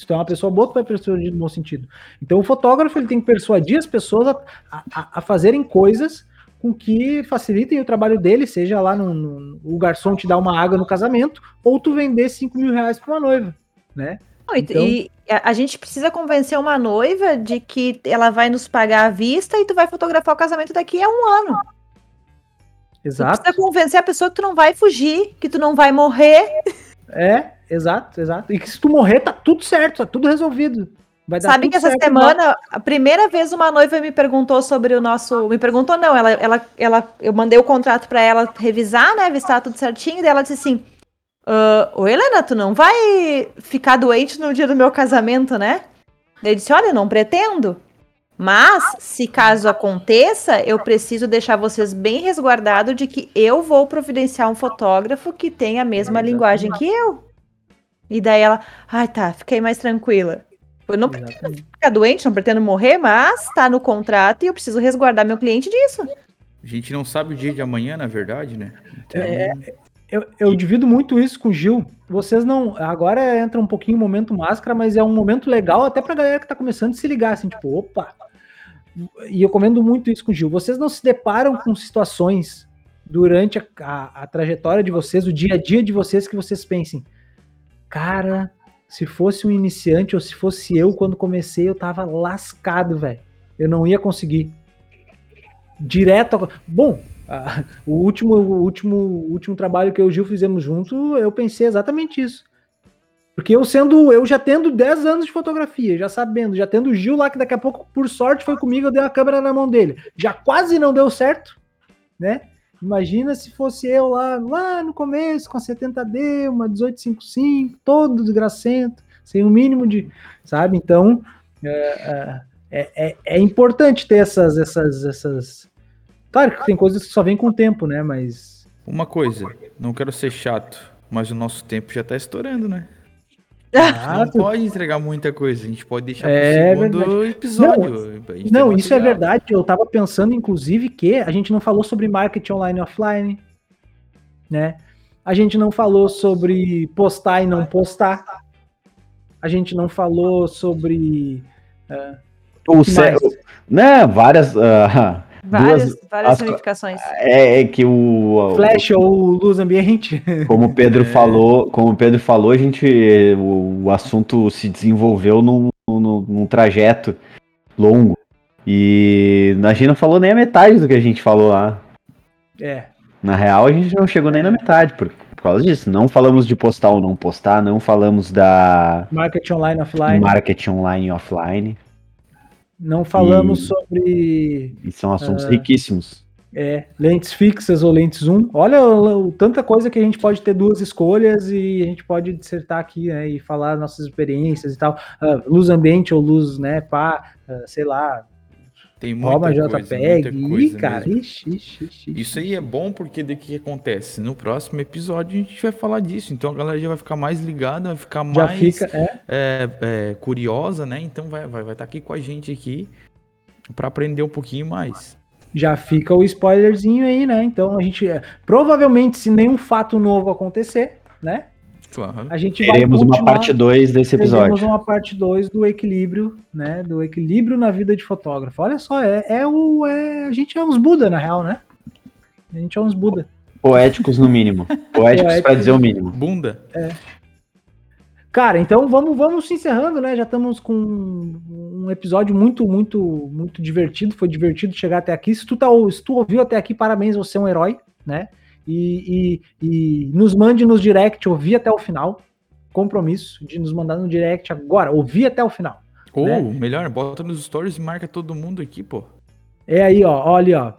Se tu é uma pessoa boa, tu vai persuadir no bom sentido. Então o fotógrafo ele tem que persuadir as pessoas a, a, a fazerem coisas com que facilitem o trabalho dele, seja lá no, no, o garçom te dar uma água no casamento, ou tu vender 5 mil reais para uma noiva, né? Então- E a gente precisa convencer uma noiva de que ela vai nos pagar à vista e tu vai fotografar o casamento daqui a um ano. Tu Exato. precisa convencer a pessoa que tu não vai fugir, que tu não vai morrer. É, exato, exato. E que se tu morrer, tá tudo certo, tá tudo resolvido. Vai dar Sabe que essa semana, a primeira vez uma noiva me perguntou sobre o nosso. Me perguntou, não, ela, ela, ela, eu mandei o contrato pra ela revisar, né? Ver se tudo certinho. E daí ela disse assim: "Ah, Ô Helena, tu não vai ficar doente no dia do meu casamento, né? Daí eu disse: Olha, eu não pretendo. Mas, se caso aconteça, eu preciso deixar vocês bem resguardados de que eu vou providenciar um fotógrafo que tenha a mesma linguagem que eu. E daí ela, ai tá, fiquei mais tranquila. Eu não pretendo Exatamente. ficar doente, não pretendo morrer, mas tá no contrato e eu preciso resguardar meu cliente disso. A gente não sabe o dia de amanhã, na verdade, né? Então, É, Eu, eu divido muito isso com o Gil. Vocês não. Agora entra um pouquinho o momento máscara, mas é um momento legal até pra galera que tá começando a se ligar, assim, tipo, opa. E eu comendo muito isso com o Gil. Vocês não se deparam com situações durante a, a- a trajetória de vocês, o dia a dia de vocês, que vocês pensem, cara, se fosse um iniciante ou se fosse eu quando comecei, eu tava lascado, velho. Eu não ia conseguir. Direto. a- Bom, ah, o último, o último, último trabalho que eu e o Gil fizemos junto, eu pensei exatamente isso. Porque eu sendo, eu já tendo 10 anos de fotografia, já sabendo, já tendo o Gil lá, que daqui a pouco, por sorte, foi comigo, eu dei a câmera na mão dele. Já quase não deu certo, né? Imagina se fosse eu lá, lá no começo, com a 70D, uma 1855, todo desgracento, sem o mínimo de. Sabe? Então, é, é, é, é importante ter essas, essas, essas. Claro que tem coisas que só vêm com o tempo, né? Mas. uma coisa, não quero ser chato, mas o nosso tempo já tá estourando, né? Ah, não pode entregar muita coisa, a gente pode deixar É pro segundo verdade. episódio. Não, tem isso é verdade. Eu tava pensando, inclusive, que a gente não falou sobre marketing online e offline, né? A gente não falou sobre postar e não postar. A gente não falou sobre. O que cé- mais? né, várias. ah, Várias, duas- várias as- ramificações. é, é que o. Flash ou luz ambiente. Como o Pedro falou, como o Pedro falou, a gente. O, o assunto se desenvolveu num, num, num trajeto longo. E a gente não falou nem a metade do que a gente falou lá. É. Na real, a gente não chegou nem na metade, por, por causa disso. Não falamos de postar ou não postar, não falamos da Marketing online offline. marketing online e offline. Não falamos E- sobre E são assuntos Ah. riquíssimos. é, lentes fixas ou lentes zoom. Olha o, o- tanta coisa que a gente pode ter duas escolhas e a gente pode dissertar aqui né, e falar nossas experiências e tal. Ah, luz ambiente ou luz, né, pá, ah, sei lá, Tem muita coisa, JPEG. muita coisa cara, ixi, ixi, ixi. Isso aí é bom porque daí o que acontece? No próximo episódio a gente vai falar disso. Então a galera já vai ficar mais ligada, vai ficar já mais fica. É, é, é, curiosa, né? Então vai estar vai, vai tá aqui com a gente aqui para aprender um pouquinho mais. já fica o spoilerzinho aí, né? Então a gente. é, Provavelmente, se nenhum fato novo acontecer, né? Claro. A gente Teremos uma parte 2 desse Teremos episódio. uma parte 2 do equilíbrio, né? Do equilíbrio na vida de fotógrafo. Olha só, é, é o. É, a gente é uns Buda, na real, né? A gente é uns Buda. Poéticos no mínimo. Poéticos Poéticos. para dizer o mínimo. Bunda. Cara, então vamos, vamos se encerrando, né? Já estamos com um episódio muito, muito, muito divertido. Foi divertido chegar até aqui. Se tu, tá, se tu ouviu até aqui, parabéns, você é um herói, né? E, e, e nos mande nos direct, ouvir até o final. Compromisso de nos mandar no direct agora, ouvir até o final. Ou, Né? melhor, bota nos stories e marca todo mundo aqui, pô. É aí, ó, olha, ó.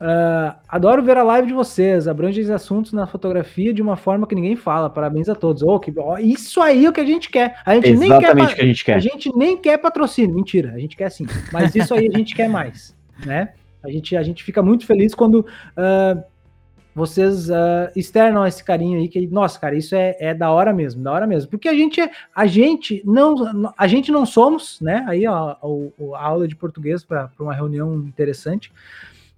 Ah, adoro ver a live de vocês. Abrange os assuntos na fotografia de uma forma que ninguém fala. Parabéns a todos. Ô, que, ó, isso aí é o que a gente quer. A gente nem quer. Exatamente pa- o que a gente A quer. gente nem quer patrocínio, mentira, a gente quer sim. Mas isso aí a gente quer mais, né? A gente, a gente fica muito feliz quando ah, vocês ah, externam esse carinho aí, que, nossa, cara, isso é, é da hora mesmo, da hora mesmo. Porque a gente, a gente não, a gente não somos, né? Aí, ó, o- a aula de português para uma reunião interessante.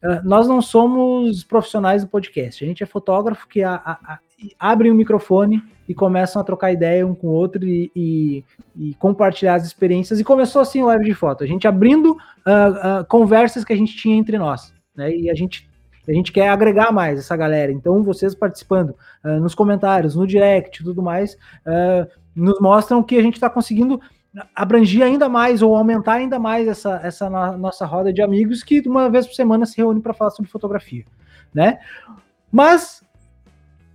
Ah, nós não somos profissionais do podcast, a gente é fotógrafo que a, a- a- abre o microfone e começam a trocar ideia um com o outro e, e- e compartilhar as experiências. E começou assim o live de foto, a gente abrindo ah, ah, conversas que a gente tinha entre nós, né? E a gente, a gente quer agregar mais essa galera. Então, vocês participando ah, nos comentários, no direct e tudo mais, ah, nos mostram que a gente está conseguindo abranger ainda mais ou aumentar ainda mais essa, essa no- nossa roda de amigos que uma vez por semana se reúne para falar sobre fotografia, né? Mas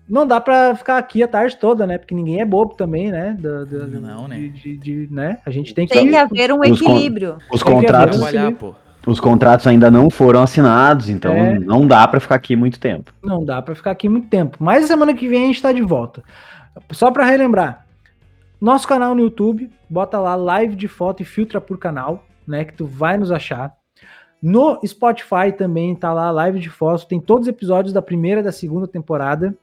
não dá para ficar aqui a tarde toda, né? Porque ninguém é bobo também, né? Da- da- Não, né? de- de- de- né? A gente tem que Tem que haver um Os con- equilíbrio. Os que haver contratos, um- Trabalhar, pô. Os contratos ainda não foram assinados, então É. não dá pra ficar aqui muito tempo. Não dá para ficar aqui muito tempo. Mas semana que vem a gente tá de volta. Só para relembrar, nosso canal no YouTube, bota lá live de foto e filtra por canal, né, que tu vai nos achar. No Spotify também tá lá live de foto, tem todos os episódios da primeira e da segunda temporada.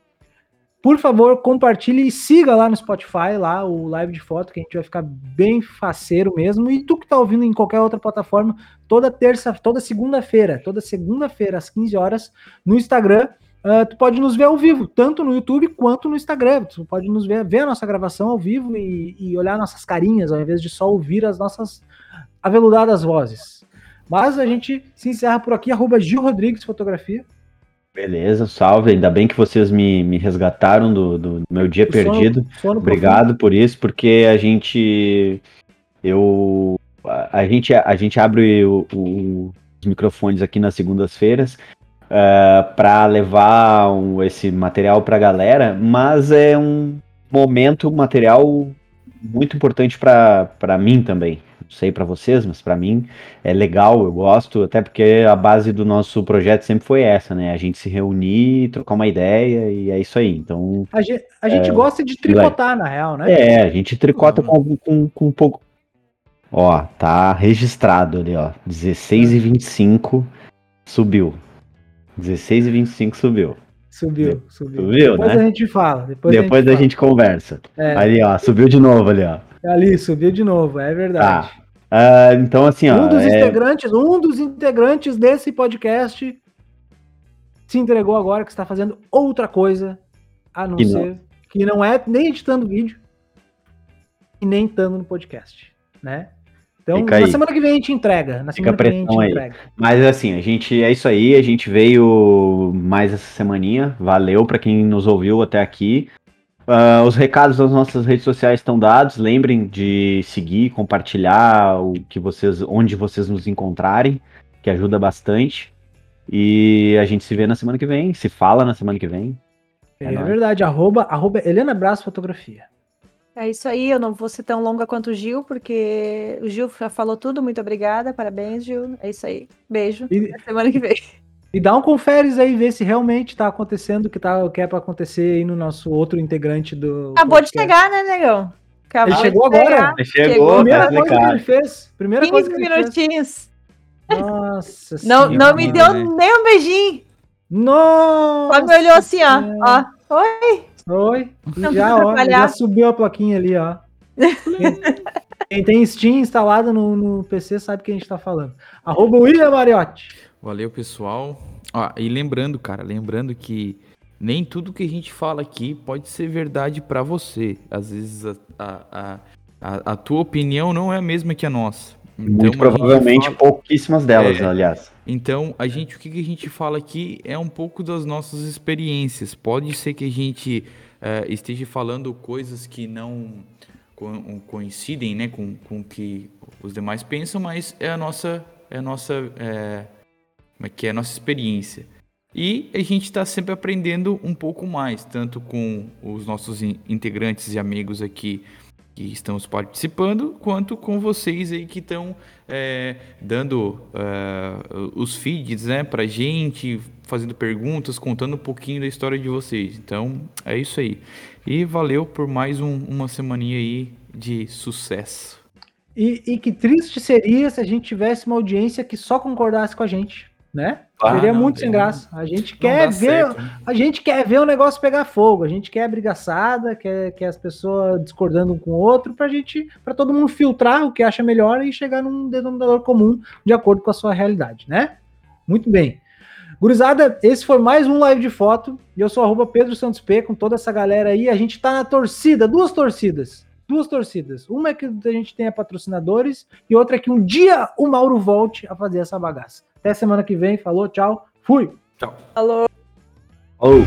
Por favor, compartilhe e siga lá no Spotify, lá o live de foto, que a gente vai ficar bem faceiro mesmo. E tu que tá ouvindo em qualquer outra plataforma, toda terça, toda segunda-feira, toda segunda-feira às 15 horas no Instagram, ah, tu pode nos ver ao vivo, tanto no YouTube quanto no Instagram. Tu pode nos ver, ver a nossa gravação ao vivo e, e olhar nossas carinhas, ao invés de só ouvir as nossas aveludadas vozes. Mas a gente se encerra por aqui, arroba Gil Rodrigues Fotografia. Beleza, salve. Ainda bem que vocês me, me resgataram do, do meu dia sono- perdido. sono Obrigado por isso, porque a gente. Eu. A, a gente, a gente abre o- o- os microfones aqui nas segundas-feiras para levar um- esse material para a galera, mas é um momento, material muito importante para mim também. Não sei para vocês, mas para mim é legal, eu gosto, até porque a base do nosso projeto sempre foi essa, né? A gente se reunir, trocar uma ideia e é isso aí. Então, A gente, a gente gosta de tricotar, na real, né? é, a gente tricota com, com, com um pouco. Ó, tá registrado ali, ó. 16 e 25 subiu. 16 e 25 subiu. Subiu, subiu. Subiu, Depois né? a gente fala. Depois, Depois a gente conversa. fala. É, Ali, ó, subiu de novo ali, ó. ali, subiu de novo, é verdade. Ah, então, assim, ó. um dos é- integrantes, um dos integrantes desse podcast se entregou agora que está fazendo outra coisa a não Que não. ser que não é nem editando vídeo e nem estando no podcast, né? Então, Fica na aí. semana que vem a gente entrega. Na Fica semana a que vem a gente aí. entrega. Mas assim, a gente é isso aí, a gente veio mais essa semaninha. Valeu pra quem nos ouviu até aqui. Ah, os recados das nossas redes sociais estão dados. Lembrem de seguir, compartilhar o que vocês, onde vocês nos encontrarem, que ajuda bastante. E a gente se vê na semana que vem, se fala na semana que vem. É, É verdade. Arroba, arroba Helena Braço Fotografia. É isso aí, eu não vou ser tão longa quanto o Gil, porque o Gil já falou tudo. Muito obrigada, parabéns, Gil. É isso aí. Beijo. E- Até semana que vem. E dá um conferes aí, ver se realmente está acontecendo o que, tá, o que é para acontecer aí no nosso outro integrante do. Acabou de podcast. chegar, né, negão? Acabou Ele chegou de agora? chegar. Chegou, Primeira tá coisa que ele fez. Primeira 15 coisa que ele fez. minutinhos. Nossa Não, senhora. não me deu nem um beijinho. Nossa! Só me olhou assim, ó. ó. Oi. Oi. E Não já, ó, já subiu a plaquinha ali, ó. Quem, quem tem Steam instalado no, no PC sabe o que a gente tá falando. Arroba William Mariotti. Valeu, pessoal. Ah, e lembrando, cara, lembrando que nem tudo que a gente fala aqui pode ser verdade pra você. Às vezes a, a, a, a- tua opinião não é a mesma que a nossa. Então, Muito provavelmente fala- pouquíssimas delas, É. aliás. Então, a gente, o que, a gente fala aqui é um pouco das nossas experiências. Pode ser que a gente eh, esteja falando coisas que não co- coincidem né, com, com o que os demais pensam, mas é a nossa, é a nossa, eh, como é que é a nossa experiência. E a gente está sempre aprendendo um pouco mais, tanto com os nossos in- integrantes e amigos aqui que estamos participando, quanto com vocês aí que estão é, dando é, os feeds, né, pra gente, fazendo perguntas, contando um pouquinho da história de vocês. Então, é isso aí. E valeu por mais um- uma semaninha aí de sucesso. E, e que triste seria se a gente tivesse uma audiência que só concordasse com a gente, né? Ah, seria não, muito sem graça. A gente quer ver, certo, né? a gente quer ver o negócio pegar fogo, a gente quer brigaçada, quer, quer as pessoas discordando um com o outro, pra gente, para todo mundo filtrar o que acha melhor e chegar num denominador comum de acordo com a sua realidade, né? Muito bem. Gurizada, esse foi mais um live de foto. E eu sou arroba Pedro Santos P com toda essa galera aí. A gente tá na torcida, duas torcidas. Duas torcidas. Uma é que a gente tenha patrocinadores e outra é que um dia o Mauro volte a fazer essa bagaça. Até semana que vem. Falou, tchau. Fui. Tchau. Alô. Ou.